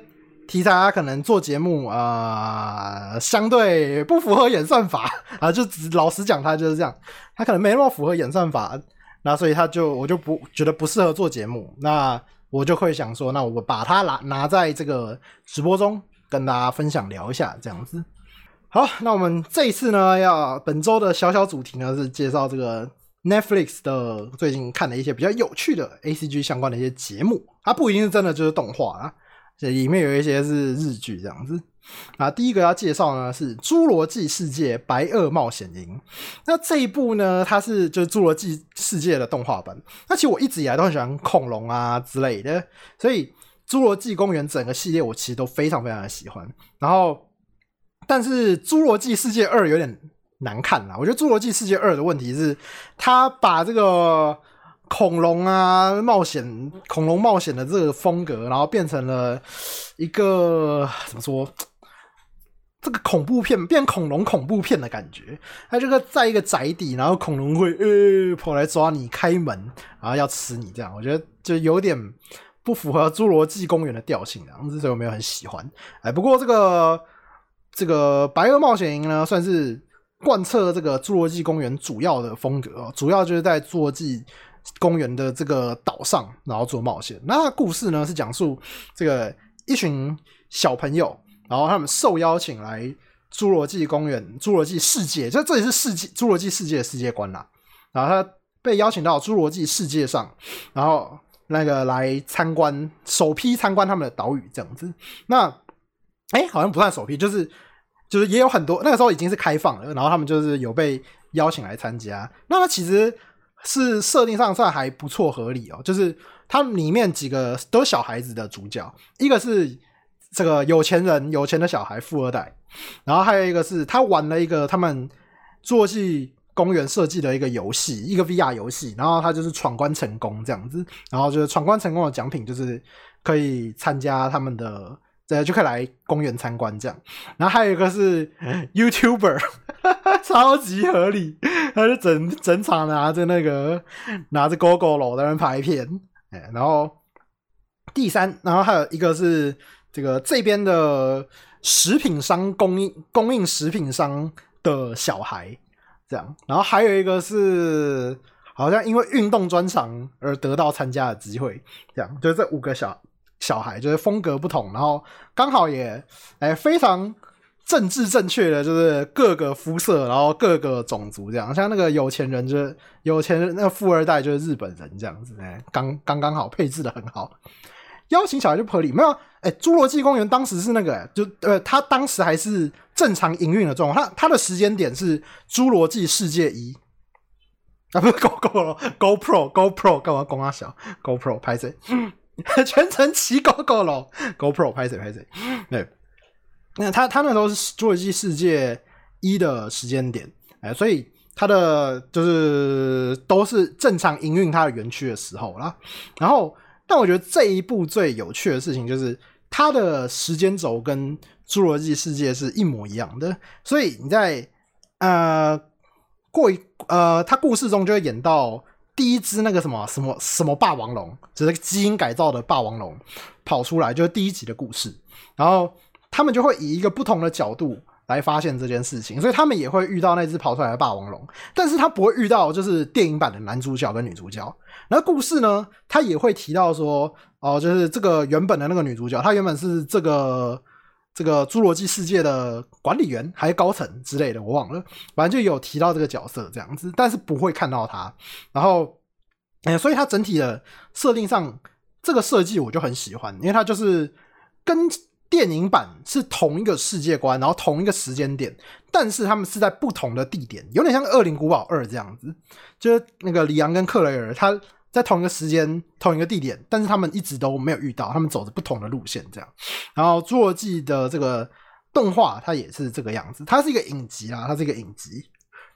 题材它可能做节目啊、相对不符合演算法啊，就只老实讲，它就是这样，它可能没那么符合演算法，那所以他就我就不觉得不适合做节目，那我就会想说，那我把它拿拿在这个直播中跟大家分享聊一下这样子。好，那我们这一次呢，要本周的小小主题呢是介绍这个 Netflix 的最近看的一些比较有趣的 A C G 相关的一些节目，它不一定是真的就是动画啊，这里面有一些是日剧这样子。啊，第一个要介绍呢是《侏罗纪世界：白垩冒险营》。那这一部呢，它是就是《侏罗纪世界》的动画版。那其实我一直以来都很喜欢恐龙啊之类的，所以《侏罗纪公园》整个系列我其实都非常非常的喜欢。然后，但是《侏罗纪世界二》有点难看啦。我觉得《侏罗纪世界二》的问题是，它把这个恐龙啊冒险、恐龙冒险的这个风格，然后变成了一个怎么说？这个恐怖片变恐龙恐怖片的感觉，它这个在一个宅邸，然后恐龙会呃跑来抓你开门，然后要吃你，这样我觉得就有点不符合侏罗纪公园的调性，这样子所以我没有很喜欢。哎，不过这个这个白垩冒险营呢，算是贯彻这个侏罗纪公园主要的风格，主要就是在侏罗纪公园的这个岛上，然后做冒险。那故事呢是讲述这个一群小朋友。然后他们受邀请来侏罗纪公园、侏罗纪世界，就这里是世界侏罗纪世界的世界观啦。然后他被邀请到侏罗纪世界上，然后那个来参观，首批参观他们的岛屿这样子。那哎，好像不算首批，就是就是也有很多那个时候已经是开放了，然后他们就是有被邀请来参加。那他其实是设定上算还不错，合理哦。就是他里面几个都是小孩子的主角，一个是。这个有钱人、有钱的小孩、富二代，然后还有一个是他玩了一个他们侏罗纪公园设计的一个游戏，一个 VR 游戏，然后他就是闯关成功这样子，然后就是闯关成功的奖品就是可以参加他们的，对，就可以来公园参观这样。然后还有一个是 YouTuber，超级合理，他就整整场拿着那个拿着 GoGo 在那拍片，哎，然后第三，然后还有一个是。这个这边的食品商供应供应食品商的小孩，这样，然后还有一个是好像因为运动专长而得到参加的机会，这样，就这五个小小孩就是风格不同，然后刚好也哎非常政治正确的，就是各个肤色，然后各个种族这样，像那个有钱人就是有钱人，那个富二代就是日本人这样子，哎，刚刚刚好配置的很好。邀请小孩就合理，没有？哎，侏罗纪公园当时是那个，就呃，他当时还是正常营运的状况。他他的时间点是侏罗纪世界一啊，不是 Go Go 了，Go Pro，Go Pro 干嘛？公阿小 Go Pro 拍谁？全程骑 Go Go 了，Go Pro 拍谁？拍谁？对，那他他那时候是侏罗纪世界一的时间点，哎，所以他的就是都是正常营运他的园区的时候啦，然后。但我觉得这一部最有趣的事情就是它的时间轴跟《侏罗纪世界》是一模一样的，所以你在呃过一呃，它故事中就会演到第一只那个什么什么什么霸王龙，就是基因改造的霸王龙跑出来，就是第一集的故事，然后他们就会以一个不同的角度。来发现这件事情，所以他们也会遇到那只跑出来的霸王龙，但是他不会遇到就是电影版的男主角跟女主角。那故事呢，他也会提到说，哦，就是这个原本的那个女主角，她原本是这个这个侏罗纪世界的管理员还是高层之类的，我忘了，反正就有提到这个角色这样子，但是不会看到他。然后，哎，所以它整体的设定上，这个设计我就很喜欢，因为它就是跟。电影版是同一个世界观，然后同一个时间点，但是他们是在不同的地点，有点像《恶灵古堡二》这样子，就是那个里昂跟克雷尔他在同一个时间、同一个地点，但是他们一直都没有遇到，他们走着不同的路线这样。然后《侏罗纪》的这个动画，它也是这个样子，它是一个影集啊，它是一个影集。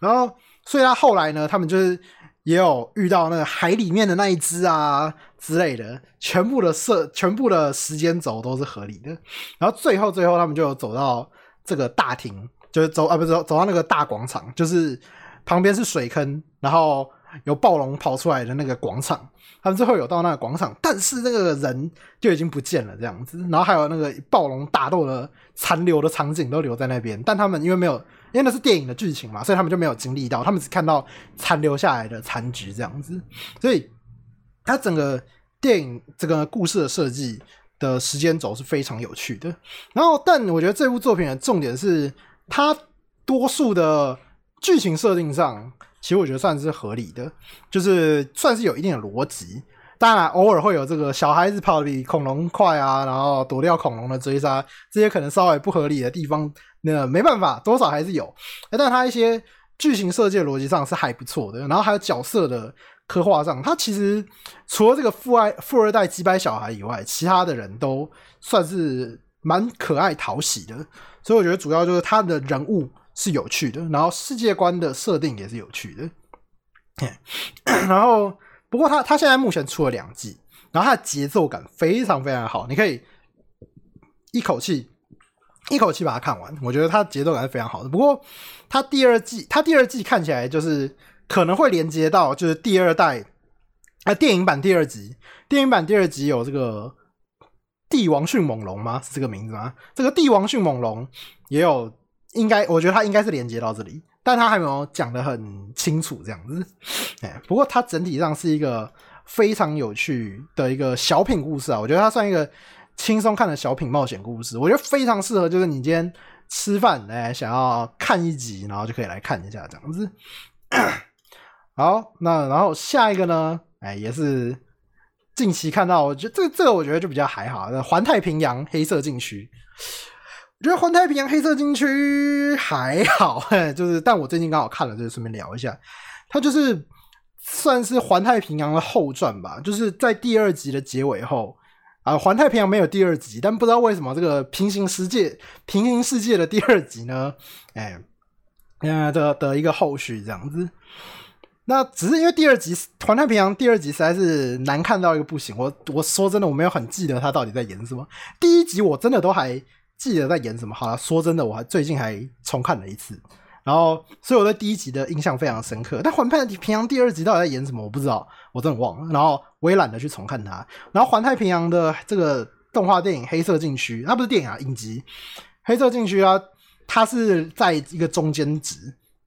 然后，所以它后来呢，他们就是。也有遇到那个海里面的那一只啊之类的，全部的设全部的时间轴都是合理的。然后最后最后他们就走到这个大厅，就是走啊不是走走到那个大广场，就是旁边是水坑，然后有暴龙跑出来的那个广场，他们最后有到那个广场，但是那个人就已经不见了这样子，然后还有那个暴龙打斗的残留的场景都留在那边，但他们因为没有，因为那是电影的剧情嘛，所以他们就没有经历到，他们只看到残留下来的残局这样子，所以它整个电影这个故事的设计的时间轴是非常有趣的。然后，但我觉得这部作品的重点是它多数的。剧情设定上，其实我觉得算是合理的，就是算是有一定的逻辑。当然，偶尔会有这个小孩子跑得比恐龙快啊，然后躲掉恐龙的追杀，这些可能稍微不合理的地方，那没办法，多少还是有。但他一些剧情设计逻辑上是还不错的。然后还有角色的刻画上，他其实除了这个富爱富二代击败小孩以外，其他的人都算是蛮可爱讨喜的。所以我觉得主要就是他的人物。是有趣的，然后世界观的设定也是有趣的。然后，不过他他现在目前出了两季，然后他的节奏感非常非常好，你可以一口气一口气把它看完。我觉得它节奏感是非常好的。不过，它第二季它第二季看起来就是可能会连接到就是第二代啊电影版第二集，电影版第二集有这个帝王迅猛龙吗？是这个名字吗？这个帝王迅猛龙也有。应该，我觉得它应该是连接到这里，但它还没有讲的很清楚这样子。哎，不过它整体上是一个非常有趣的一个小品故事啊，我觉得它算一个轻松看的小品冒险故事，我觉得非常适合，就是你今天吃饭哎想要看一集，然后就可以来看一下这样子。好，那然后下一个呢，哎，也是近期看到，我觉得这这个我觉得就比较还好，环太平洋黑色禁区。我觉得环太平洋黑色禁区还好，就是，但我最近刚好看了，就顺便聊一下。它就是算是环太平洋的后传吧，就是在第二集的结尾后啊，环太平洋没有第二集，但不知道为什么这个平行世界平行世界的第二集呢？哎，呃的的一个后续这样子。那只是因为第二集环太平洋第二集实在是难看到一个不行。我我说真的，我没有很记得他到底在演什么。第一集我真的都还。记得在演什么？好了，说真的，我还最近还重看了一次，然后所以我对第一集的印象非常深刻。但《环太平洋》第二集到底在演什么？我不知道，我真的忘了。然后我也懒得去重看它。然后《环太平洋》的这个动画电影《黑色禁区》，它不是电影啊，影集《黑色禁区》啊，它是在一个中间值。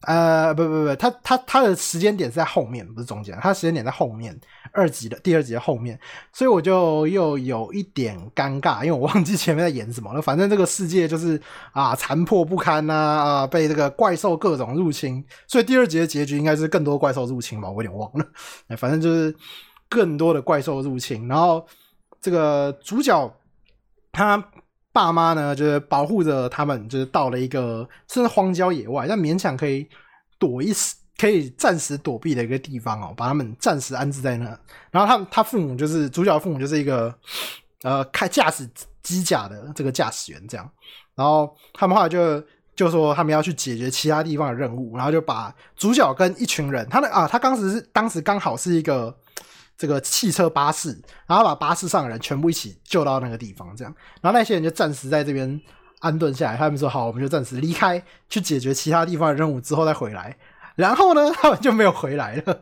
呃，不不不，它它它的时间点是在后面，不是中间，它时间点在后面二集的第二集的后面，所以我就又有一点尴尬，因为我忘记前面在演什么了。反正这个世界就是啊残破不堪呐，啊被这个怪兽各种入侵，所以第二集的结局应该是更多怪兽入侵吧，我有点忘了。哎，反正就是更多的怪兽入侵，然后这个主角他。爸妈呢，就是保护着他们，就是到了一个甚至荒郊野外，但勉强可以躲一时，可以暂时躲避的一个地方哦，把他们暂时安置在那。然后他他父母就是主角父母就是一个呃开驾驶机甲的这个驾驶员这样。然后他们后来就就说他们要去解决其他地方的任务，然后就把主角跟一群人，他的啊他当时是当时刚好是一个。这个汽车巴士，然后把巴士上的人全部一起救到那个地方，这样，然后那些人就暂时在这边安顿下来。他们说：“好，我们就暂时离开，去解决其他地方的任务，之后再回来。”然后呢，他们就没有回来了。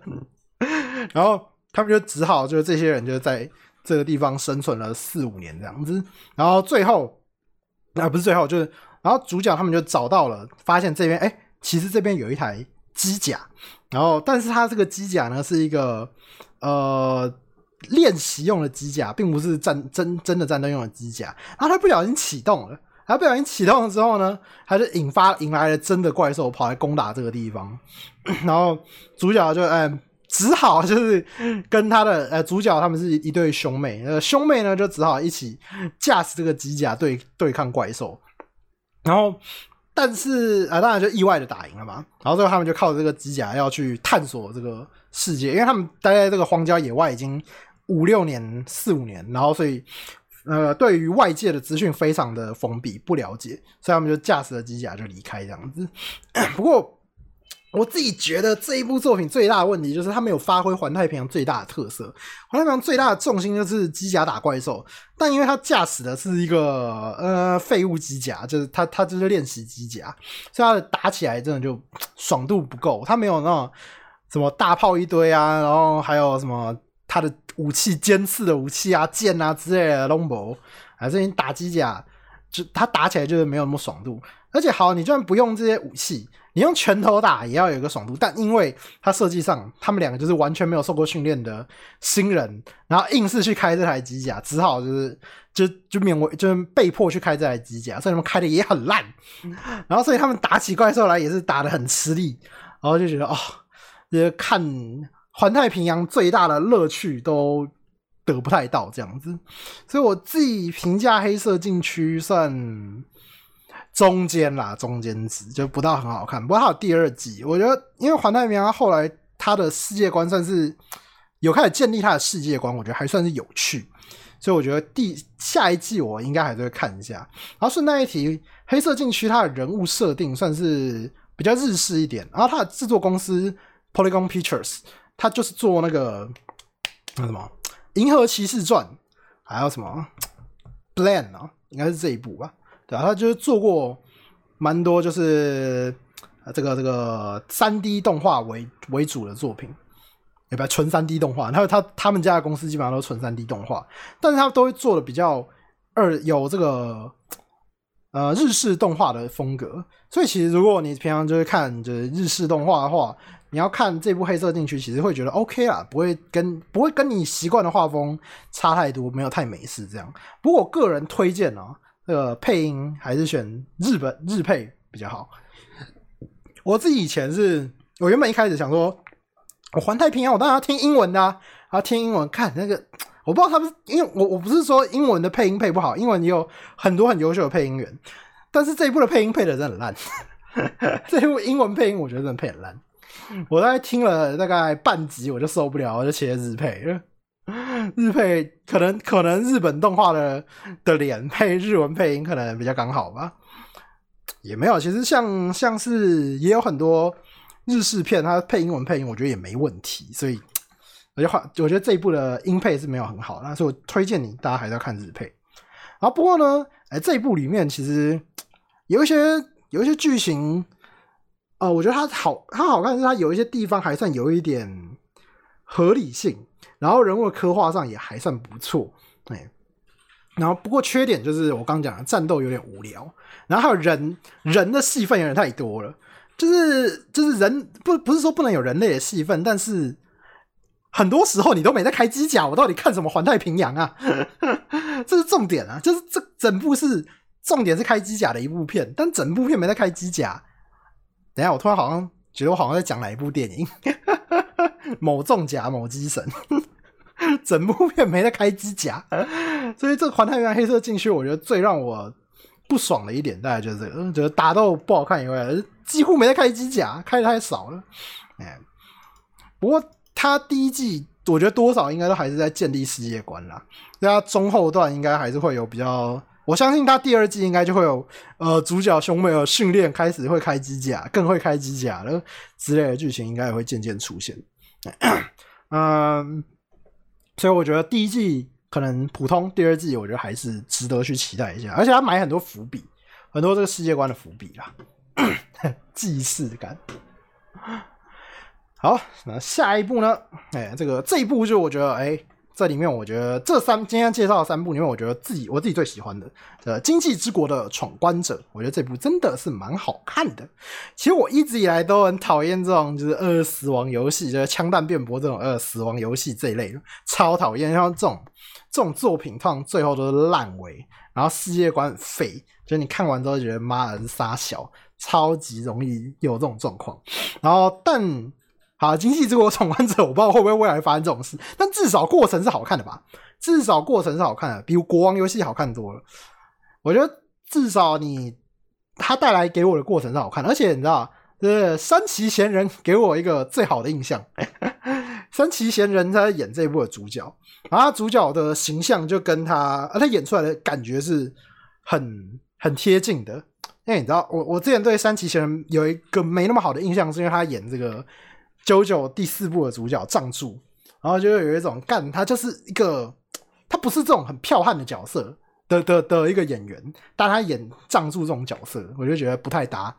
然后他们就只好，就是这些人就在这个地方生存了四五年这样子。然后最后，啊，不是最后，就是，然后主角他们就找到了，发现这边，哎，其实这边有一台机甲。然后，但是它这个机甲呢，是一个。呃，练习用的机甲，并不是战真真的战斗用的机甲。然后他不小心启动了，他不小心启动了之后呢，他就引发引来了真的怪兽跑来攻打这个地方。然后主角就哎，只好就是跟他的呃主角他们是一对兄妹，呃兄妹呢就只好一起驾驶这个机甲对对抗怪兽。然后。但是啊，当然就意外的打赢了嘛。然后最后他们就靠这个机甲要去探索这个世界，因为他们待在这个荒郊野外已经五六年、四五年，然后所以呃，对于外界的资讯非常的封闭，不了解，所以他们就驾驶了机甲就离开这样子。不过。我自己觉得这一部作品最大的问题就是它没有发挥环太平洋最大的特色。环太平洋最大的重心就是机甲打怪兽，但因为它驾驶的是一个呃废物机甲，就是它它就是练习机甲，所以它的打起来真的就爽度不够。它没有那种什么大炮一堆啊，然后还有什么他的武器尖刺的武器啊、剑啊之类的 long 啊，这些打机甲就他打起来就是没有那么爽度。而且好，你就算不用这些武器，你用拳头打也要有一个爽度。但因为它设计上，他们两个就是完全没有受过训练的新人，然后硬是去开这台机甲，只好就是就就勉为就是被迫去开这台机甲，所以他们开的也很烂。然后所以他们打起怪兽来也是打的很吃力，然后就觉得哦，就是看环太平洋最大的乐趣都得不太到这样子。所以我自己评价黑色禁区算。中间啦，中间值就不到很好看。不过它有第二季，我觉得因为环太平洋后来它的世界观算是有开始建立它的世界观，我觉得还算是有趣，所以我觉得第下一季我应该还是会看一下。然后顺带一提，黑色禁区它的人物设定算是比较日式一点，然后它的制作公司 Polygon Pictures，它就是做那个那什么《银河骑士传》，还有什么 Plan 啊，应该是这一部吧。对啊，他就是做过蛮多，就是这个这个三 D 动画为为主的作品，也不纯三 D 动画。然后他他们家的公司基本上都纯三 D 动画，但是他都会做的比较二有这个呃日式动画的风格。所以其实如果你平常就是看就是日式动画的话，你要看这部黑色禁区，其实会觉得 OK 啦，不会跟不会跟你习惯的画风差太多，没有太美式这样。不过我个人推荐呢。这个配音还是选日本日配比较好。我自己以前是，我原本一开始想说，我环太平洋，我当然要听英文的啊，要听英文看那个。我不知道他们，因为我我不是说英文的配音配不好，英文也有很多很优秀的配音员，但是这一部的配音配的真的很烂。这一部英文配音我觉得真的配很烂。我大概听了大概半集，我就受不了，我就切日配。日配可能可能日本动画的的脸配日文配音可能比较刚好吧，也没有。其实像像是也有很多日式片，它配英文配音，我觉得也没问题。所以我就话，我觉得这一部的音配是没有很好，那所以我推荐你大家还是要看日配。然后不过呢，哎，这一部里面其实有一些有一些剧情，呃，我觉得它好，它好看是它有一些地方还算有一点合理性。然后人物的刻画上也还算不错，哎，然后不过缺点就是我刚讲的战斗有点无聊，然后还有人人的戏份有点太多了，就是就是人不不是说不能有人类的戏份，但是很多时候你都没在开机甲，我到底看什么环太平洋啊？这是重点啊，就是这整部是重点是开机甲的一部片，但整部片没在开机甲。等下我突然好像觉得我好像在讲哪一部电影，某重甲某机神。整部片没在开机甲，所以这个环太平洋黑色禁区，我觉得最让我不爽的一点，大概就是这个，觉得打斗不好看以外，几乎没在开机甲，开的太少了。哎，不过他第一季，我觉得多少应该都还是在建立世界观啦。那中后段应该还是会有比较，我相信他第二季应该就会有，呃，主角兄妹的训练开始会开机甲，更会开机甲了之类的剧情，应该也会渐渐出现。嗯。所以我觉得第一季可能普通，第二季我觉得还是值得去期待一下，而且他埋很多伏笔，很多这个世界观的伏笔啦，既视感。好，那下一步呢？哎，这个这一部就我觉得，哎。这里面我觉得这三今天介绍的三部里面，我觉得自己我自己最喜欢的，呃，《经济之国的闯关者》，我觉得这部真的是蛮好看的。其实我一直以来都很讨厌这种就是呃死亡游戏，就是枪弹辩驳这种呃死亡游戏这一类的，超讨厌。像这种这种作品，通常最后都是烂尾，然后世界观很废，就是你看完之后觉得妈的是傻小，超级容易有这种状况。然后但。好，经济之国闯关者，我不知道会不会未来发生这种事，但至少过程是好看的吧？至少过程是好看的，比国王游戏好看多了。我觉得至少你他带来给我的过程是好看，而且你知道，呃，山崎贤人给我一个最好的印象。山崎贤人他演这一部的主角，然后主角的形象就跟他，他演出来的感觉是很很贴近的。因为你知道，我我之前对山崎贤人有一个没那么好的印象，是因为他演这个。九九第四部的主角藏柱，然后就有一种干他就是一个，他不是这种很剽悍的角色的的的一个演员，但他演藏柱这种角色，我就觉得不太搭。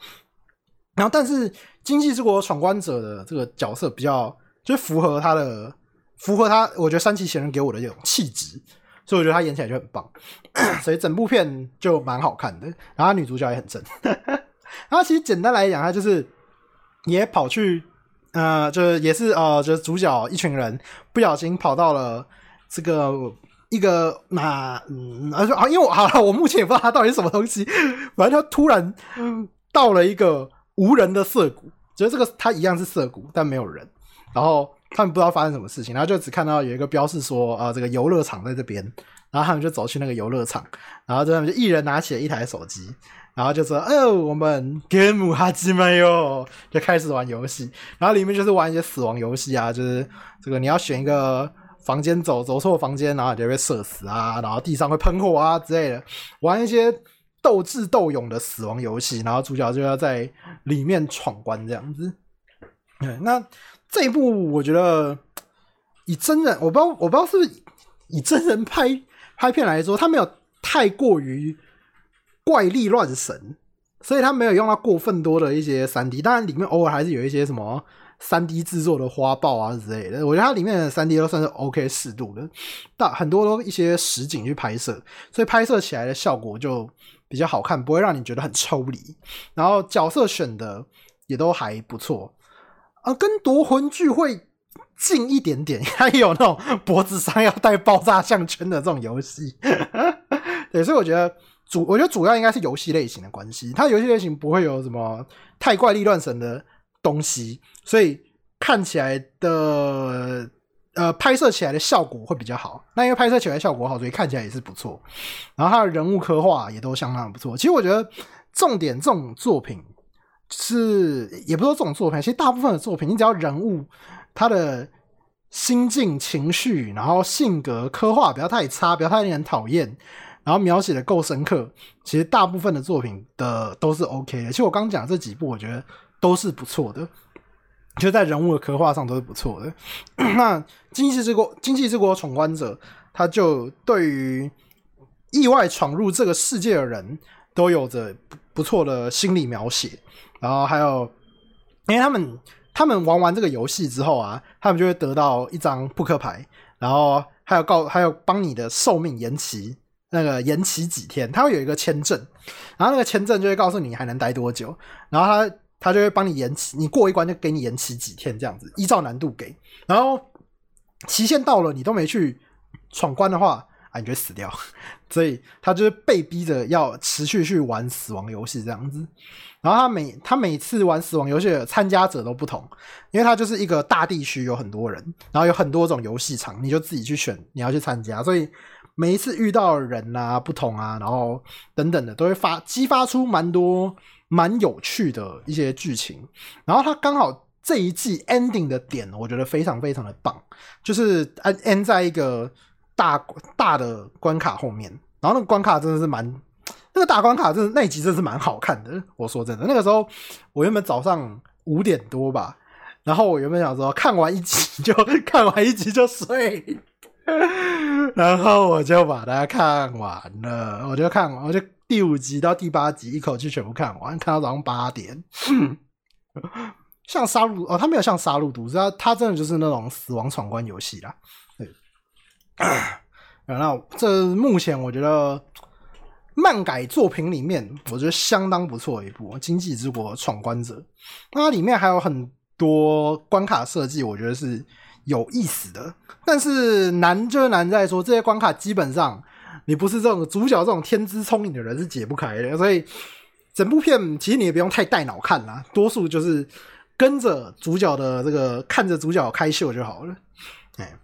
然后，但是《经济之国闯关者》的这个角色比较，就符合他的，符合他，我觉得山崎贤人给我的这种气质，所以我觉得他演起来就很棒，所以整部片就蛮好看的。然后女主角也很正。然后其实简单来讲，他就是也跑去，呃，就是也是呃，就是主角一群人不小心跑到了这个一个那，嗯，啊，因为我好了，我目前也不知道他到底是什么东西，反正他突然到了一个。无人的涩谷，觉得这个它一样是涩谷，但没有人。然后他们不知道发生什么事情，然后就只看到有一个标示说啊，这个游乐场在这边。然后他们就走去那个游乐场，然后他们就一人拿起了一台手机，然后就说：“哦，我们 game 哈基没有，就开始玩游戏。然后里面就是玩一些死亡游戏啊，就是这个你要选一个房间走，走错房间，然后你就被射死啊，然后地上会喷火啊之类的，玩一些。”斗智斗勇的死亡游戏，然后主角就要在里面闯关这样子。对，那这一部我觉得以真人，我不知道，我不知道是不是以真人拍拍片来说，他没有太过于怪力乱神，所以他没有用到过分多的一些三 D。当然，里面偶尔还是有一些什么三 D 制作的花豹啊之类的。我觉得它里面的三 D 都算是 OK 适度的，大很多都一些实景去拍摄，所以拍摄起来的效果就。比较好看，不会让你觉得很抽离，然后角色选的也都还不错，啊，跟夺魂聚会近一点点，它也有那种脖子上要戴爆炸项圈的这种游戏，对，所以我觉得主，我觉得主要应该是游戏类型的关系，它游戏类型不会有什么太怪力乱神的东西，所以看起来的。呃，拍摄起来的效果会比较好。那因为拍摄起来效果好，所以看起来也是不错。然后它的人物刻画也都相当不错。其实我觉得重点这种作品是，也不说这种作品，其实大部分的作品，你只要人物他的心境、情绪，然后性格刻画不要太差，不要太令人讨厌，然后描写的够深刻，其实大部分的作品的都是 OK 的。其实我刚讲这几部，我觉得都是不错的。就在人物的刻画上都是不错的。那《经济之国》《经济之国闯关者》，他就对于意外闯入这个世界的人都有着不错的心理描写。然后还有，因为他们他们玩完这个游戏之后啊，他们就会得到一张扑克牌，然后还有告还有帮你的寿命延期，那个延期几天，他会有一个签证，然后那个签证就会告诉你还能待多久，然后他。他就会帮你延期，你过一关就给你延期几天这样子，依照难度给。然后期限到了你都没去闯关的话，啊，你就死掉。所以他就是被逼着要持续去玩死亡游戏这样子。然后他每他每次玩死亡游戏的参加者都不同，因为他就是一个大地区有很多人，然后有很多种游戏场，你就自己去选你要去参加。所以每一次遇到人啊不同啊，然后等等的都会发激发出蛮多。蛮有趣的一些剧情，然后它刚好这一季 ending 的点，我觉得非常非常的棒，就是 end 在一个大大的关卡后面，然后那个关卡真的是蛮，那个大关卡真的那一集真是蛮好看的。我说真的，那个时候我原本早上五点多吧，然后我原本想说看完一集就 看完一集就睡，然后我就把它看完了，我就看完我就。第五集到第八集一口气全部看完，看到早上八点。像杀戮哦，他没有像杀戮毒，他他真的就是那种死亡闯关游戏啦。对，然后这目前我觉得漫改作品里面，我觉得相当不错一部《经济之国闯关者》。那它里面还有很多关卡设计，我觉得是有意思的。但是难就是难在说这些关卡基本上。你不是这种主角这种天资聪颖的人是解不开的，所以整部片其实你也不用太带脑看啦，多数就是跟着主角的这个看着主角开秀就好了。哎，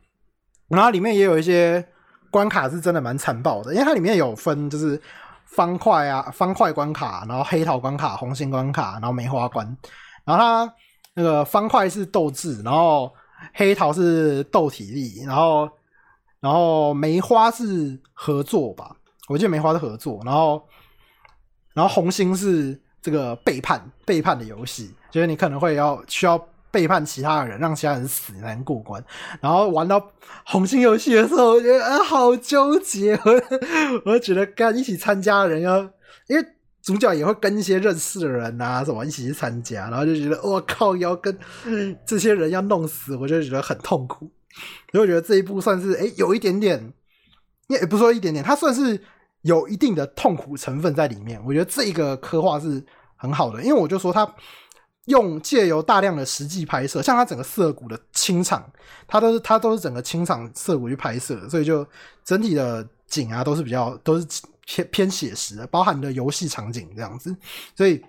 然后里面也有一些关卡是真的蛮残暴的，因为它里面有分就是方块啊、方块关卡，然后黑桃关卡、红心关卡，然后梅花关。然后它那个方块是斗智，然后黑桃是斗体力，然后。然后梅花是合作吧，我记得梅花是合作。然后，然后红心是这个背叛背叛的游戏，就是你可能会要需要背叛其他人，让其他人死才能过关。然后玩到红心游戏的时候，我觉得啊好纠结，我 我觉得跟一起参加的人要，因为主角也会跟一些认识的人啊什么一起去参加，然后就觉得我靠，要跟这些人要弄死，我就觉得很痛苦。所以我觉得这一部算是哎有一点点，也不说一点点，它算是有一定的痛苦成分在里面。我觉得这一个刻画是很好的，因为我就说它用借由大量的实际拍摄，像它整个涩谷的清场，它都是它都是整个清场涩谷去拍摄，所以就整体的景啊都是比较都是。偏偏写实的，包含的游戏场景这样子，所以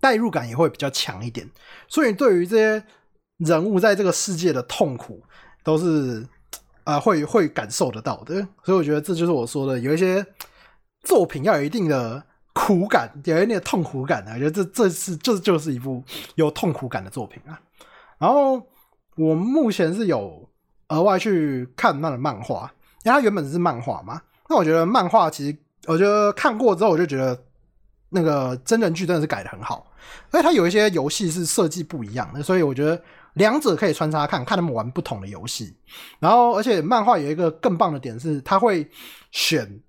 代入感也会比较强一点。所以对于这些人物在这个世界的痛苦，都是啊会会感受得到的。所以我觉得这就是我说的，有一些作品要有一定的苦感，有一点痛苦感的。我觉得这这是这就是一部有痛苦感的作品啊。然后我目前是有额外去看那的漫画，因为它原本是漫画嘛。那我觉得漫画其实。我觉得看过之后，我就觉得那个真人剧真的是改的很好，而且它有一些游戏是设计不一样的，所以我觉得两者可以穿插看，看他们玩不同的游戏。然后，而且漫画有一个更棒的点是，他会选，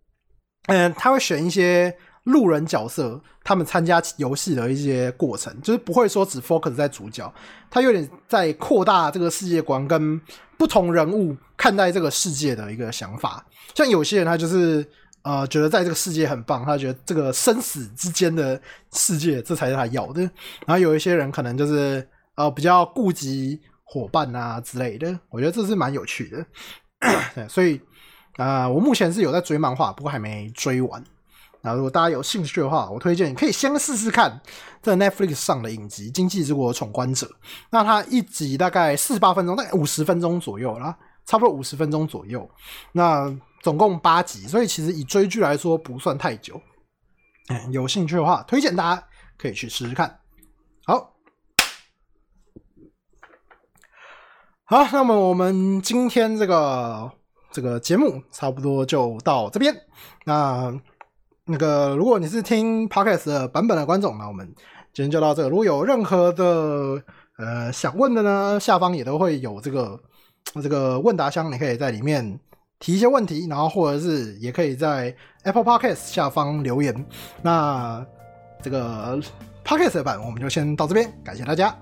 嗯，他会选一些路人角色，他们参加游戏的一些过程，就是不会说只 focus 在主角，他有点在扩大这个世界观跟不同人物看待这个世界的一个想法。像有些人他就是。呃，觉得在这个世界很棒，他觉得这个生死之间的世界，这才是他要的。然后有一些人可能就是呃比较顾及伙伴啊之类的，我觉得这是蛮有趣的。所以啊，我目前是有在追漫画，不过还没追完。然后如果大家有兴趣的话，我推荐你可以先试试看这 Netflix 上的影集《经济之国闯关者》。那它一集大概四十八分钟，大概五十分钟左右啦，差不多五十分钟左右。那总共八集，所以其实以追剧来说不算太久。嗯，有兴趣的话，推荐大家可以去试试看。好，好，那么我们今天这个这个节目差不多就到这边。那那个，如果你是听 Podcast 的版本的观众，那我们今天就到这。如果有任何的呃想问的呢，下方也都会有这个这个问答箱，你可以在里面。提一些问题，然后或者是也可以在 Apple Podcast 下方留言。那这个 Podcast 版我们就先到这边，感谢大家。